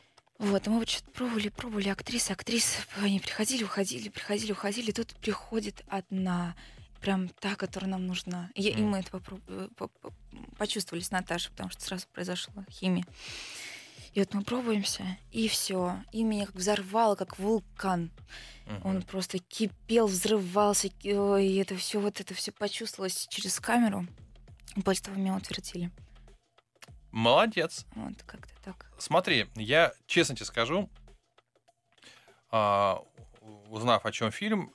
C: Вот, и мы вот что-то пробовали, пробовали, актрисы, актрисы, они приходили, уходили, приходили, уходили, и тут приходит одна, прям та, которая нам нужна. И, я- и
B: Мгм.
C: мы это попро- э, по- по- почувствовали с Наташей, потому что сразу произошла химия. И вот мы пробуемся, и все. И меня как взорвало, как вулкан.
B: Мгм.
C: Он просто кипел, взрывался, и это все, вот это все почувствовалось через камеру. И после того меня утвердили.
B: Молодец.
C: Вот как-то так.
B: Смотри, я честно тебе скажу, а, узнав о чем фильм,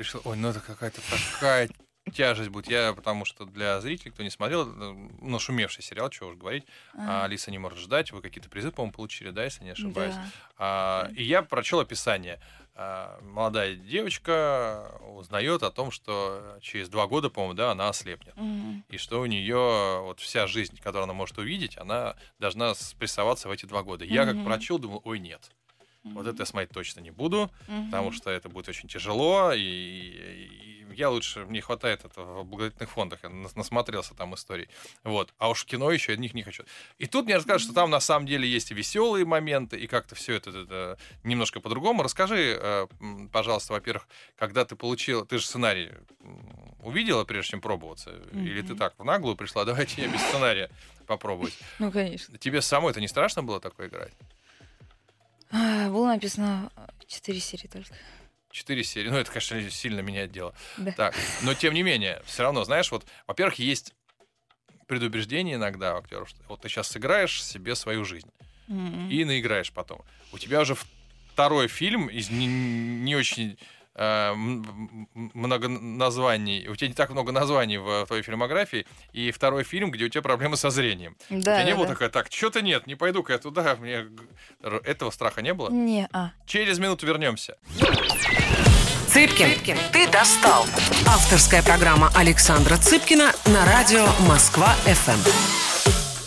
B: решил, ой, ну это какая-то такая тяжесть будет. Я, потому что для зрителей, кто не смотрел, э, ну, шумевший сериал, чего уж говорить, а, Алиса не может ждать. Вы какие-то призы, по-моему, получили, да, если не ошибаюсь.
C: да.
B: А, и я прочел описание. А, молодая девочка узнает о том, что через два года, по-моему, да, она ослепнет.
C: Мгм.
B: И что у нее вот вся жизнь, которую она может увидеть, она должна спрессоваться в эти два года. Я как прочел, думал, ой, нет, вот это я смотреть точно не буду, потому
C: Мгм.
B: что это будет очень тяжело, и, и я лучше, мне хватает этого в благотворительных фондах, я нас- насмотрелся там историй. Вот. А уж в кино еще я них не хочу. И тут мне расскажут, что там на самом деле есть и веселые моменты, и как-то все это, это немножко по-другому. Расскажи, э, пожалуйста, во-первых, когда ты получил, ты же сценарий увидела, прежде чем пробоваться, или ты так в наглую пришла, давайте я без сценария попробовать.
C: Ну, конечно.
B: Тебе самой это не страшно было такое играть?
C: А, Было написано а, четыре серии только.
B: Четыре серии. Ну, это, конечно, сильно меняет дело.
C: Да.
B: Так, но тем не менее, все равно, знаешь, вот, во-первых, есть предубеждение иногда у актеров, что вот ты сейчас сыграешь себе свою жизнь
C: Мгм.
B: и наиграешь потом. У тебя уже второй фильм из не, не очень э, много названий, у тебя не так много названий в твоей фильмографии, и второй фильм, где у тебя проблемы со зрением. у
C: Да,
B: тебя не
C: да,
B: было
C: да.
B: такое, так, что-то нет, не пойду-ка я туда, мне этого страха не было.
C: Не, а.
B: Через минуту вернемся.
A: Цыпкин, ты достал. Авторская программа Александра Цыпкина на радио Москва-ФМ.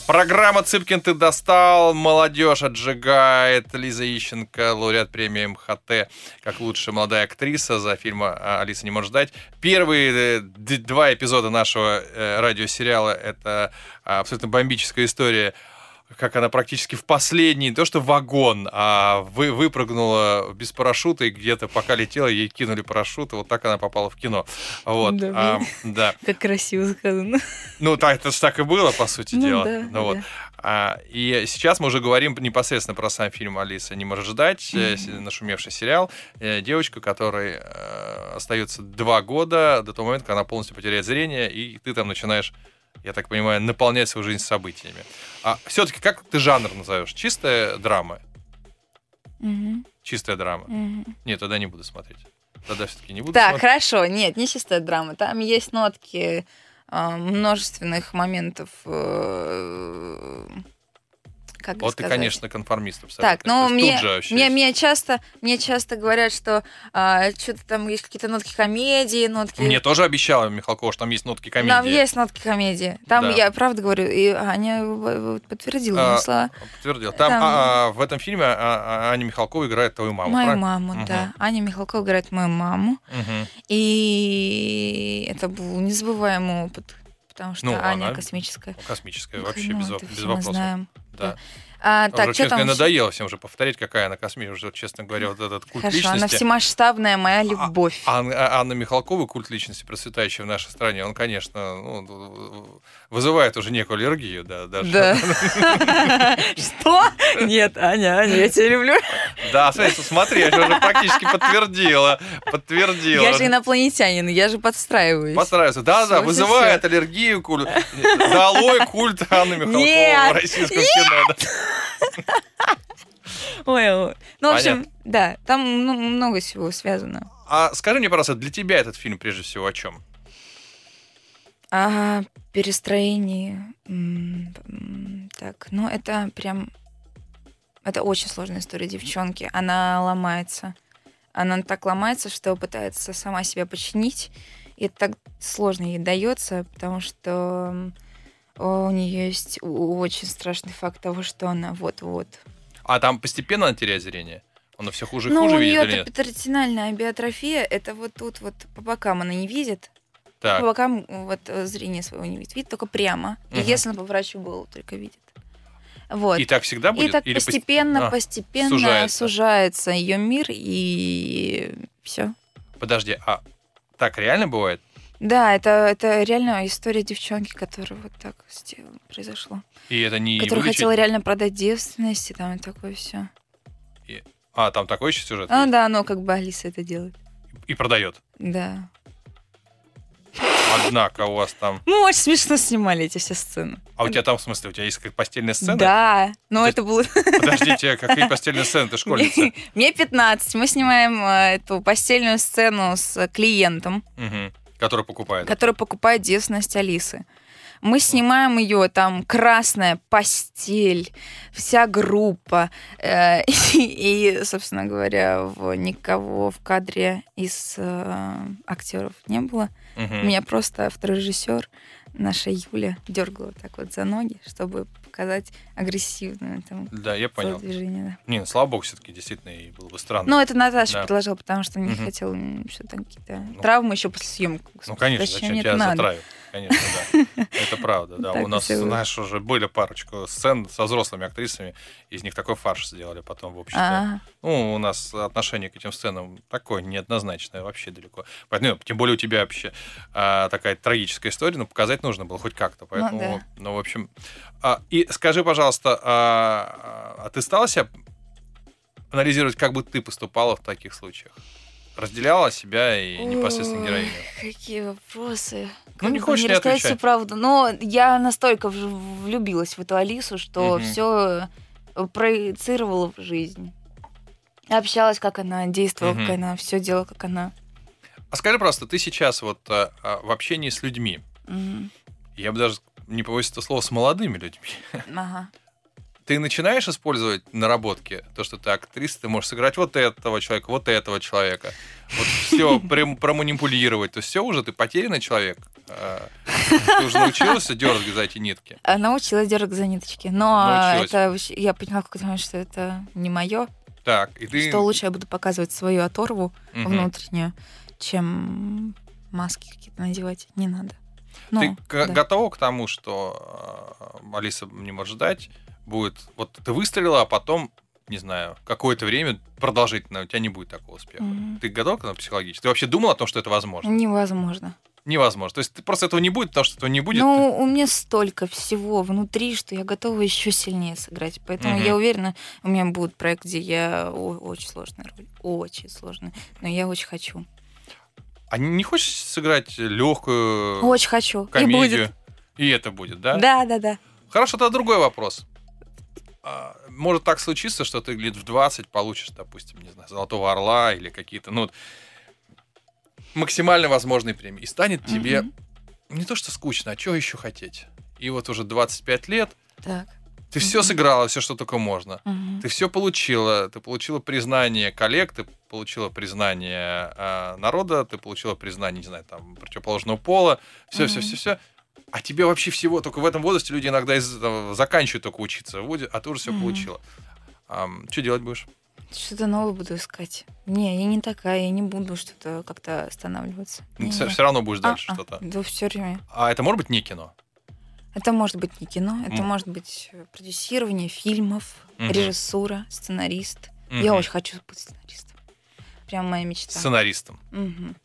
B: Программа «Цыпкин ты достал», молодежь отжигает, Лиза Ищенко, лауреат премии МХТ, как лучшая молодая актриса. За фильм а, «Алиса не может ждать». Первые э, два эпизода нашего э, радиосериала — это а, абсолютно бомбическая история как она практически в последний, не то что вагон, а вы, выпрыгнула без парашюта, и где-то пока летела, ей кинули парашют, и вот так она попала в кино. Вот.
C: Да,
B: А, да.
C: Как красиво сказано.
B: Ну, так, это же так и было, по сути
C: Ну
B: дела.
C: да,
B: Ну вот.
C: да.
B: А, и сейчас мы уже говорим непосредственно про сам фильм «Алиса не может ждать», с- нашумевший сериал. Э, Девочка, которой э, остается два года до того момента, когда она полностью потеряет зрение, и ты там начинаешь, я так понимаю, наполнять свою жизнь событиями. А все-таки как ты жанр назовешь? Чистая драма?
C: Мгм,
B: Чистая драма?
C: мгм.
B: Нет, тогда не буду смотреть. Тогда все-таки не буду
C: Так,
B: смотреть.
C: хорошо. Нет, не чистая драма. Там есть нотки а, множественных моментов. э, Как
B: Вот ты,
C: сказать?
B: конечно, конформист абсолютно.
C: Так, ну мне, мне, мне часто, мне часто говорят, что что-то там есть какие-то нотки комедии, нотки.
B: Мне тоже обещала Михалкова, что там есть нотки комедии.
C: Там есть нотки комедии. Там
B: Да.
C: я правда говорю, и Аня подтвердила
B: А,
C: слова.
B: Подтвердил. Там,
C: Там-
B: а, а, в этом фильме а, а, Аня Михалкова играет твою маму,
C: Мою
B: правильно?
C: маму,
B: Мгм.
C: да. Аня Михалкова играет мою маму.
B: Мгм.
C: И это был незабываемый опыт, потому что
B: Ну,
C: Аня
B: она
C: космическая.
B: Космическая,
C: Ну,
B: вообще
C: ну,
B: без, без
C: мы
B: вопросов.
C: знаем.
B: Да.
C: А,
B: Так, уже,
C: что
B: честно,
C: там?
B: надоело всем уже повторять, какая она космическая. Уже, честно говоря, вот этот культ
C: Хорошо, она
B: личности.
C: всемасштабная моя любовь.
B: Ан- а- Анна Михалкова, культ личности, процветающий в нашей стране, он, конечно, ну, вызывает уже некую аллергию, да, даже.
C: Да. Что? Нет, Аня, Аня, я тебя люблю.
B: Да, смотри, я же уже практически подтвердила. Подтвердила.
C: Я же инопланетянин, я же подстраиваюсь.
B: Постараются. Да, да,
C: Всё, всё,
B: вызывает аллергию культ. Долой культ Анны Михалковой в российском кино.
C: Ой. Ну, в общем, да, там ну, много всего связано.
B: А скажи мне, пожалуйста, для тебя этот фильм прежде всего о чем?
C: А перестроение... м, м, Так, ну это прям... Это очень сложная история девчонки. Она ломается. Она так ломается, что пытается сама себя починить. И это так сложно ей дается, потому что у нее есть у- очень страшный факт того, что она вот-вот.
B: А там постепенно она теряет зрение? Оно все хуже и
C: Ну,
B: хуже
C: у
B: видит
C: нее
B: или нет?
C: эпитератинальная биотрофия, это вот тут вот по бокам она не видит,
B: Так,
C: по бокам вот э, зрение своего не видит, видит только прямо. И
B: Мгм.
C: если она поворачивает голову, только видит. Вот.
B: и так всегда
C: И
B: будет?
C: так
B: Или пост-
C: постепенно,
B: А,
C: постепенно
B: сужается.
C: сужается ее мир, и все.
B: Подожди, а так реально бывает?
C: Да, это, это реально история девчонки, которая вот так сделала, произошло.
B: И это не
C: которая
B: вылечить?
C: хотела реально продать девственность, и там и такое все.
B: А, там такой еще сюжет
C: А,
B: есть?
C: да, ну как бы Алиса это делает.
B: И продает.
C: Да.
B: Однако у вас там...
C: Мы очень смешно снимали эти все сцены.
B: А у тебя там, в смысле, у тебя есть как постельная сцена?
C: Да, но
B: То
C: это было...
B: Подождите, какие постельные сцены? Ты школьница.
C: Мне 15. Мы снимаем э, эту постельную сцену с клиентом,
B: Мгм. Который покупает.
C: который покупает девственность Алисы. Мы снимаем ее, там красная постель, вся группа. э, И, собственно говоря, в- никого в кадре из э, актеров не было.
B: Мгм.
C: Меня просто авторежиссер, наша Юля, дергала так вот за ноги, чтобы показать агрессивное там
B: Да, я понял.
C: движение. Да.
B: Не, ну, слава богу, все-таки действительно и было бы странно.
C: Ну, это Наташа
B: Да.
C: предложила, потому что не
B: Мгм.
C: хотела что там какие-то
B: Ну,
C: травмы еще после съемок.
B: Ну, конечно, зачем,
C: мне
B: тебя затравить? Конечно, да. Это правда, да. У нас, знаешь, уже были парочку сцен со взрослыми актрисами, из них такой фарш сделали потом в обществе.
C: А,
B: Ну, у нас отношение к этим сценам такое неоднозначное вообще далеко. Поэтому, ну, тем более у тебя вообще а, такая трагическая история, но показать нужно было хоть как-то. Поэтому, ну, в общем. А, и скажи, пожалуйста, а ты стала себя анализировать, как бы ты поступала в таких случаях? Разделяла себя и непосредственно героиню?
C: Какие вопросы.
B: Ну, не хочешь, не
C: рассказать всю правду. Но я настолько влюбилась в эту Алису, что
B: Мгм.
C: все проецировала в жизнь. Общалась, как она, действовала,
B: Мгм.
C: как она, все делала, как она.
B: А скажи просто, ты сейчас вот а, а, в общении с людьми,
C: Мгм.
B: я бы даже не побоюсь этого слова, с молодыми людьми,
C: Ага.
B: Ты начинаешь использовать наработки, то, что ты актриса, ты можешь сыграть вот этого человека, вот этого человека, вот все проманипулировать, то есть все уже, ты потерянный человек, А, ты уже научился дергать за эти нитки.
C: Она научилась дергать за ниточки. Но
B: Научилась.
C: это я поняла в какой-то момент, что это не мое.
B: Так, и ты...
C: Что лучше я буду показывать свою оторву
B: Мгм.
C: внутреннюю, чем маски какие-то надевать. Не надо. Ну,
B: Ты к-
C: да.
B: готова к тому, что э, Алиса не может ждать, будет... Вот ты выстрелила, а потом, не знаю, какое-то время продолжительно у тебя не будет такого успеха.
C: Мгм.
B: Ты готова к этому психологически? Ты вообще думала о том, что это возможно?
C: Невозможно.
B: Невозможно. То есть ты просто этого не будет, потому что этого не будет.
C: Ну, у меня столько всего внутри, что я готова еще сильнее сыграть. Поэтому
B: Мгм.
C: я уверена, у меня будет проект, где я о- очень сложная роль. Очень сложная. Но я очень хочу.
B: А не хочешь сыграть легкую
C: Очень хочу. И
B: комедию?
C: будет.
B: И это будет, да?
C: Да, да, да.
B: Хорошо, тогда другой вопрос. А, Может так случиться, что ты лет в 20 получишь, допустим, не знаю, Золотого Орла или какие-то, ну, максимально возможные премии. И станет тебе не то что скучно, а что еще хотеть? И вот уже 25 лет,
C: Так.
B: ты все
C: Мгм.
B: сыграла, все, что только можно.
C: Мгм.
B: Ты все получила. Ты получила признание коллег, ты получила признание а, народа, ты получила признание, не знаю, там, противоположного пола. Все, все,
C: Мгм.
B: все, все. А тебе вообще всего, только в этом возрасте люди иногда из- э, заканчивают только учиться, а ты уже все
C: Мгм.
B: получила. что делать будешь?
C: Что-то новое буду искать. Не, я не такая, я не буду что-то как-то останавливаться. Не,
B: Все,
C: не.
B: равно будешь дальше
C: А-а.
B: что-то.
C: Да, все время.
B: А это может быть не кино?
C: Это может быть не кино, это
B: М.
C: может быть э, продюсирование фильмов,
B: Мгм.
C: режиссура, сценарист.
B: Мгм.
C: Я очень хочу быть сценаристом. Прям моя мечта.
B: Сценаристом.
C: Мгм.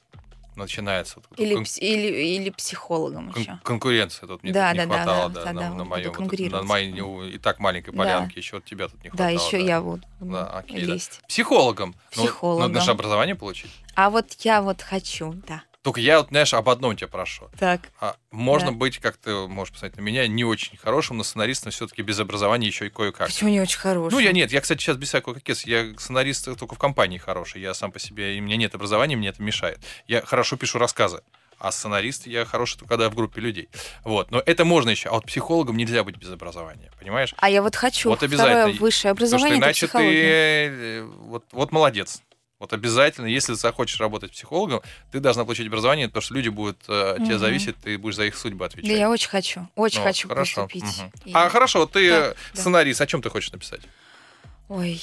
B: Начинается. вот
C: Или,
B: кон-
C: или, или психологом
B: кон-
C: еще.
B: конкуренция тут мне
C: Да,
B: тут не
C: да, да,
B: хватало,
C: да,
B: да,
C: да,
B: на,
C: да,
B: на
C: буду
B: моем, вот, на моей не- и так маленькой
C: Да.
B: полянке, еще вот тебя тут не
C: Да,
B: хватало.
C: еще я вот
B: Да, окей, да.
C: лезть.
B: Психологом. Ну,
C: Психологом.
B: надо же образование получить.
C: А вот я вот хочу, да.
B: Только я, вот, знаешь, об одном тебя прошу.
C: Так.
B: А можно
C: Да.
B: быть, как ты можешь посмотреть на меня, не очень хорошим, но сценаристом все-таки без образования еще и кое-как.
C: Почему не очень хороший?
B: Ну, я нет, я, кстати, сейчас без всякого кокес. Я сценарист только в компании хороший. Я сам по себе, и у меня нет образования, мне это мешает. Я хорошо пишу рассказы. А сценарист я хороший только когда в группе людей. Вот. Но это можно еще. А вот психологом нельзя быть без образования. Понимаешь?
C: А я вот хочу
B: Вот
C: второе
B: обязательно.
C: высшее
B: Потому что
C: образование,
B: иначе ты э, вот, вот молодец. Вот обязательно, если ты захочешь работать психологом, ты должна получить образование, потому что люди будут э, тебя
C: Мгм.
B: зависеть, ты будешь за их судьбу отвечать.
C: Да, я очень хочу, очень
B: Ну,
C: хочу
B: хорошо.
C: поступить.
B: Мгм.
C: И-
B: А хорошо, вот ты
C: Да,
B: э,
C: да.
B: сценарист, о чем ты хочешь написать?
C: Ой,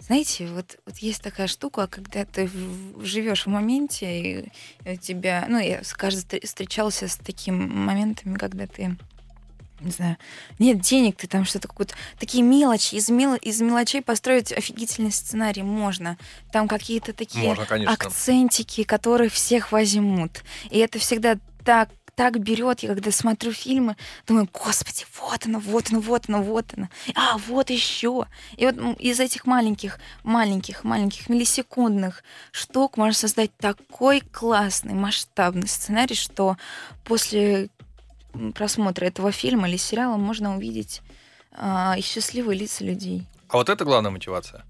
C: знаете, вот, вот есть такая штука, когда ты живешь в моменте, и у тебя, ну, я встр- встречался с такими моментами, когда ты не знаю, нет денег, ты там что-то какое-то... Такие мелочи, из, мел... из мелочей построить офигительный сценарий можно. Там какие-то такие
B: Можно, конечно.
C: акцентики, которые всех возьмут. И это всегда так так берет, я когда смотрю фильмы, думаю, господи, вот оно, вот оно, вот оно, вот оно. А, вот еще. И вот из этих маленьких, маленьких, маленьких миллисекундных штук можно создать такой классный, масштабный сценарий, что после просмотра этого фильма или сериала можно увидеть и счастливые лица людей.
B: А вот это главная мотивация.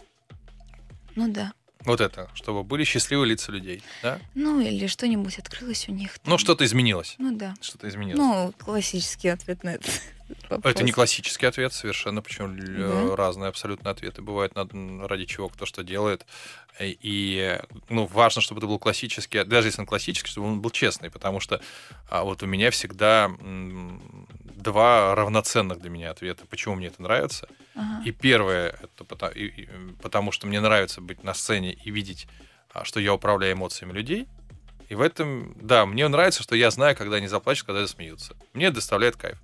C: Ну да.
B: Вот это, чтобы были счастливые лица людей, да?
C: Ну или что-нибудь открылось у них.
B: Ну,
C: там.
B: что-то изменилось.
C: Ну да.
B: Что-то изменилось.
C: Ну, классический ответ на это.
B: Это не классический ответ совершенно, причем э,
C: Да?
B: разные абсолютно ответы бывают, ради чего кто что делает. Э, И ну, важно, чтобы это был классический, даже если он классический, чтобы он был честный, потому что а, вот у меня всегда два равноценных для меня ответа, почему мне это нравится.
C: Ага.
B: И первое, это потому, и- и, потому что мне нравится быть на сцене и видеть, а, что я управляю эмоциями людей. И в этом, да, мне нравится, что я знаю, когда они заплачут, когда засмеются. Мне это доставляет кайф.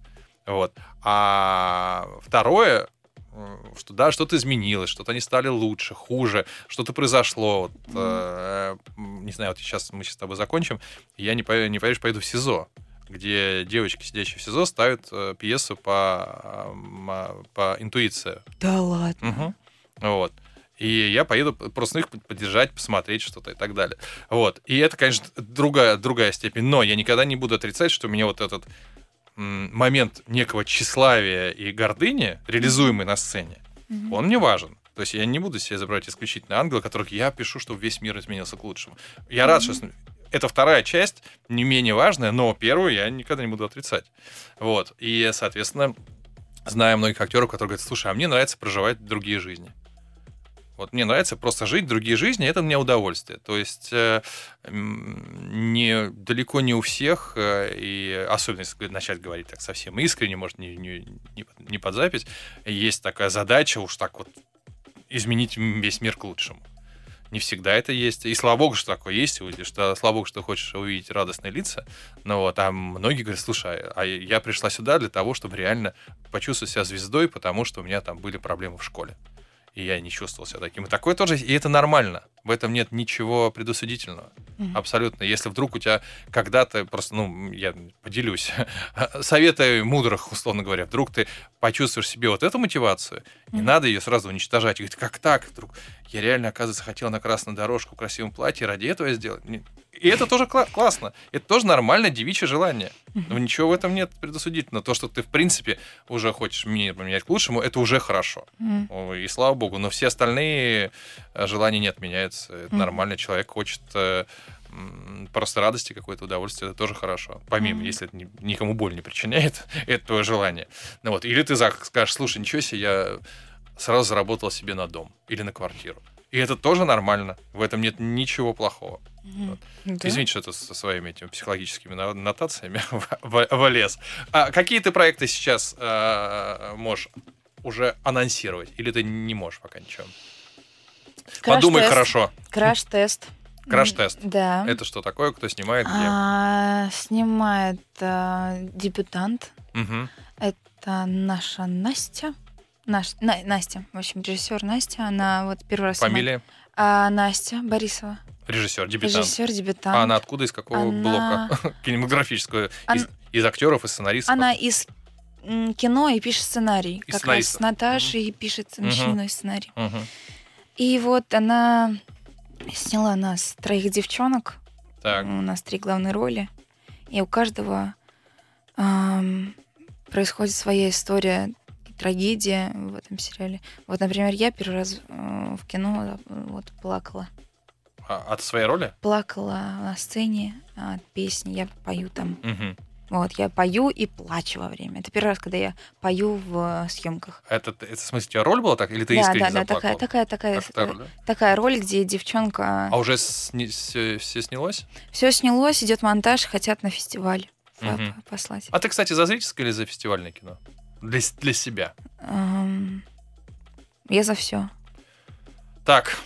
B: Вот. А второе, э, что да, что-то изменилось, что-то они стали лучше, хуже, что-то произошло. Вот, э, не знаю, вот сейчас мы сейчас с тобой закончим, я не, не поверишь, поеду в СИЗО, где девочки, сидящие в СИЗО, ставят э, пьесу по, а, по интуиции.
C: Да ладно.
B: Мгм. Вот. И я поеду просто их поддержать, посмотреть что-то и так далее. Вот. И это, конечно, другая, другая степень. Но я никогда не буду отрицать, что у меня вот этот момент некого тщеславия и гордыни, реализуемый на сцене,
C: Мгм.
B: он мне важен. То есть я не буду себе забрать исключительно ангела, которых я пишу, чтобы весь мир изменился к лучшему. Я рад, что это вторая часть, не менее важная, но первую я никогда не буду отрицать. Вот. И, соответственно, знаю многих актеров, которые говорят, слушай, а мне нравится проживать другие жизни. Вот мне нравится просто жить другие жизни, это мне удовольствие. То есть э, не, далеко не у всех, э, и особенно если начать говорить так совсем искренне, может, не, не, не под- запись, есть такая задача уж так вот изменить весь мир к лучшему. Не всегда это есть. И слава богу, что такое есть, что, слава богу, что хочешь увидеть радостные лица. Ну вот, а многие говорят, слушай, а я пришла сюда для того, чтобы реально почувствовать себя звездой, потому что у меня там были проблемы в школе. И я не чувствовал себя таким. И такое тоже, и это нормально. В этом нет ничего предусудительного.
C: Мгм.
B: Абсолютно. Если вдруг у тебя когда-то просто, ну, я поделюсь, советы мудрых, условно говоря, вдруг ты почувствуешь себе вот эту мотивацию, не
C: Мгм.
B: надо ее сразу уничтожать. И говорит, как так? Вдруг я реально, оказывается, хотел на красную дорожку в красивом платье, ради этого я сделал. И это тоже кла- классно. Это тоже нормальное девичье желание. Но ничего в этом нет предосудительного. То, что ты, в принципе, уже хочешь мир поменять к лучшему, это уже хорошо. О, И слава богу. Но все остальные э, желания не отменяются. Это
C: Мгм.
B: нормально. Человек хочет э, просто радости, какое-то удовольствие. Это тоже хорошо. Помимо, если это ни- никому боль не причиняет, это твое желание. Ну вот. Или ты скажешь, слушай, ничего себе, я сразу заработал себе на дом или на квартиру. И это тоже нормально. В этом нет ничего плохого.
C: Мгм. Да?
B: Извините, что это со своими этими психологическими нотациями влез. А какие ты проекты сейчас э, можешь уже анонсировать? Или ты не можешь пока ничего? Подумай
C: Краш-тест.
B: хорошо.
C: Краш-тест.
B: Краш-тест.
C: Да.
B: Это что такое? Кто снимает? Где?
C: А, снимает а, дебютант.
B: Мгм.
C: Это наша Настя. Наш, На- Настя, в общем, режиссер Настя. Она вот первый раз.
B: Фамилия?
C: А, Настя Борисова.
B: Режиссер, дебютант.
C: Режиссер, дебютант.
B: А она откуда, из какого
C: Она-
B: блока? Кинематографического? Из,
C: Ан-
B: из актеров, из сценаристов?
C: Она из кино и пишет сценарий.
B: Из
C: как раз с Наташей пишет
B: Мгм.
C: начиной сценарий.
B: Мгм.
C: И вот она сняла нас троих девчонок.
B: Так.
C: У нас три главные роли. И у каждого ам, происходит своя история и трагедия в этом сериале. Вот, например, я первый раз э, в кино э, вот плакала.
B: А, от своей роли?
C: Плакала на сцене от песни. Я пою там.
B: Мгм.
C: Вот, я пою и плачу во время. Это первый раз, когда я пою в съемках.
B: Это, это в смысле, у тебя роль была так? Или ты
C: да,
B: искренне
C: да, да, такая, такая, такая, э,
B: роль, да?
C: такая роль, где девчонка.
B: А уже сни- все, все снялось?
C: Все снялось, идет монтаж, хотят на фестиваль по- послать.
B: А ты, кстати, за зрительское или за фестивальное кино? Для, для себя.
C: Эм, Я за все.
B: Так,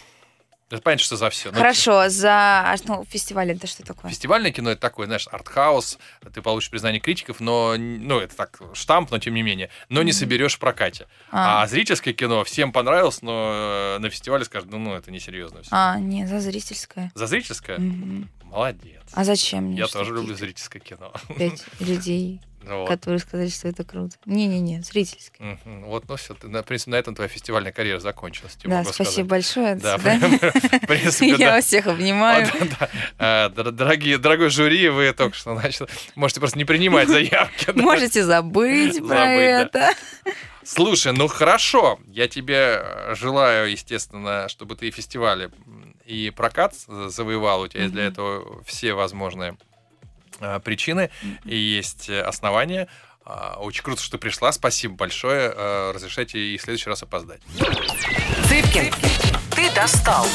B: это понятно, что за все.
C: Хорошо, за а, ну, фестиваль это что такое?
B: Фестивальное кино это такое, знаешь, артхаус, ты получишь признание критиков, но, ну, это так, штамп, но тем не менее, но не соберешь в прокате.
C: А,
B: А зрительское кино всем понравилось, но э, на фестивале скажут, ну, ну это несерьезно все.
C: а, не, за зрительское.
B: За зрительское?
C: Мгм.
B: Молодец.
C: А зачем мне?
B: Я тоже люблю зрительское кино.
C: Пять людей,
B: Вот.
C: которые сказали, что это круто. Не-не-не, зрительское.
B: Мгм. Вот, ну все, в принципе, на этом твоя фестивальная карьера закончилась.
C: Да, спасибо
B: сказать.
C: большое.
B: Да, в принципе,
C: Я вас всех обнимаю.
B: А, Дорогие, дорогой жюри, вы только что значит, можете просто не принимать заявки.
C: Можете забыть про это.
B: Слушай, ну хорошо. Я тебе желаю, естественно, чтобы ты и фестивали, и прокат завоевал. У тебя есть для этого все возможные причины и есть э, основания. А, Очень круто, что ты пришла. Спасибо большое. Э, Разрешайте и в следующий раз опоздать.
A: Цыпкин, ты достал.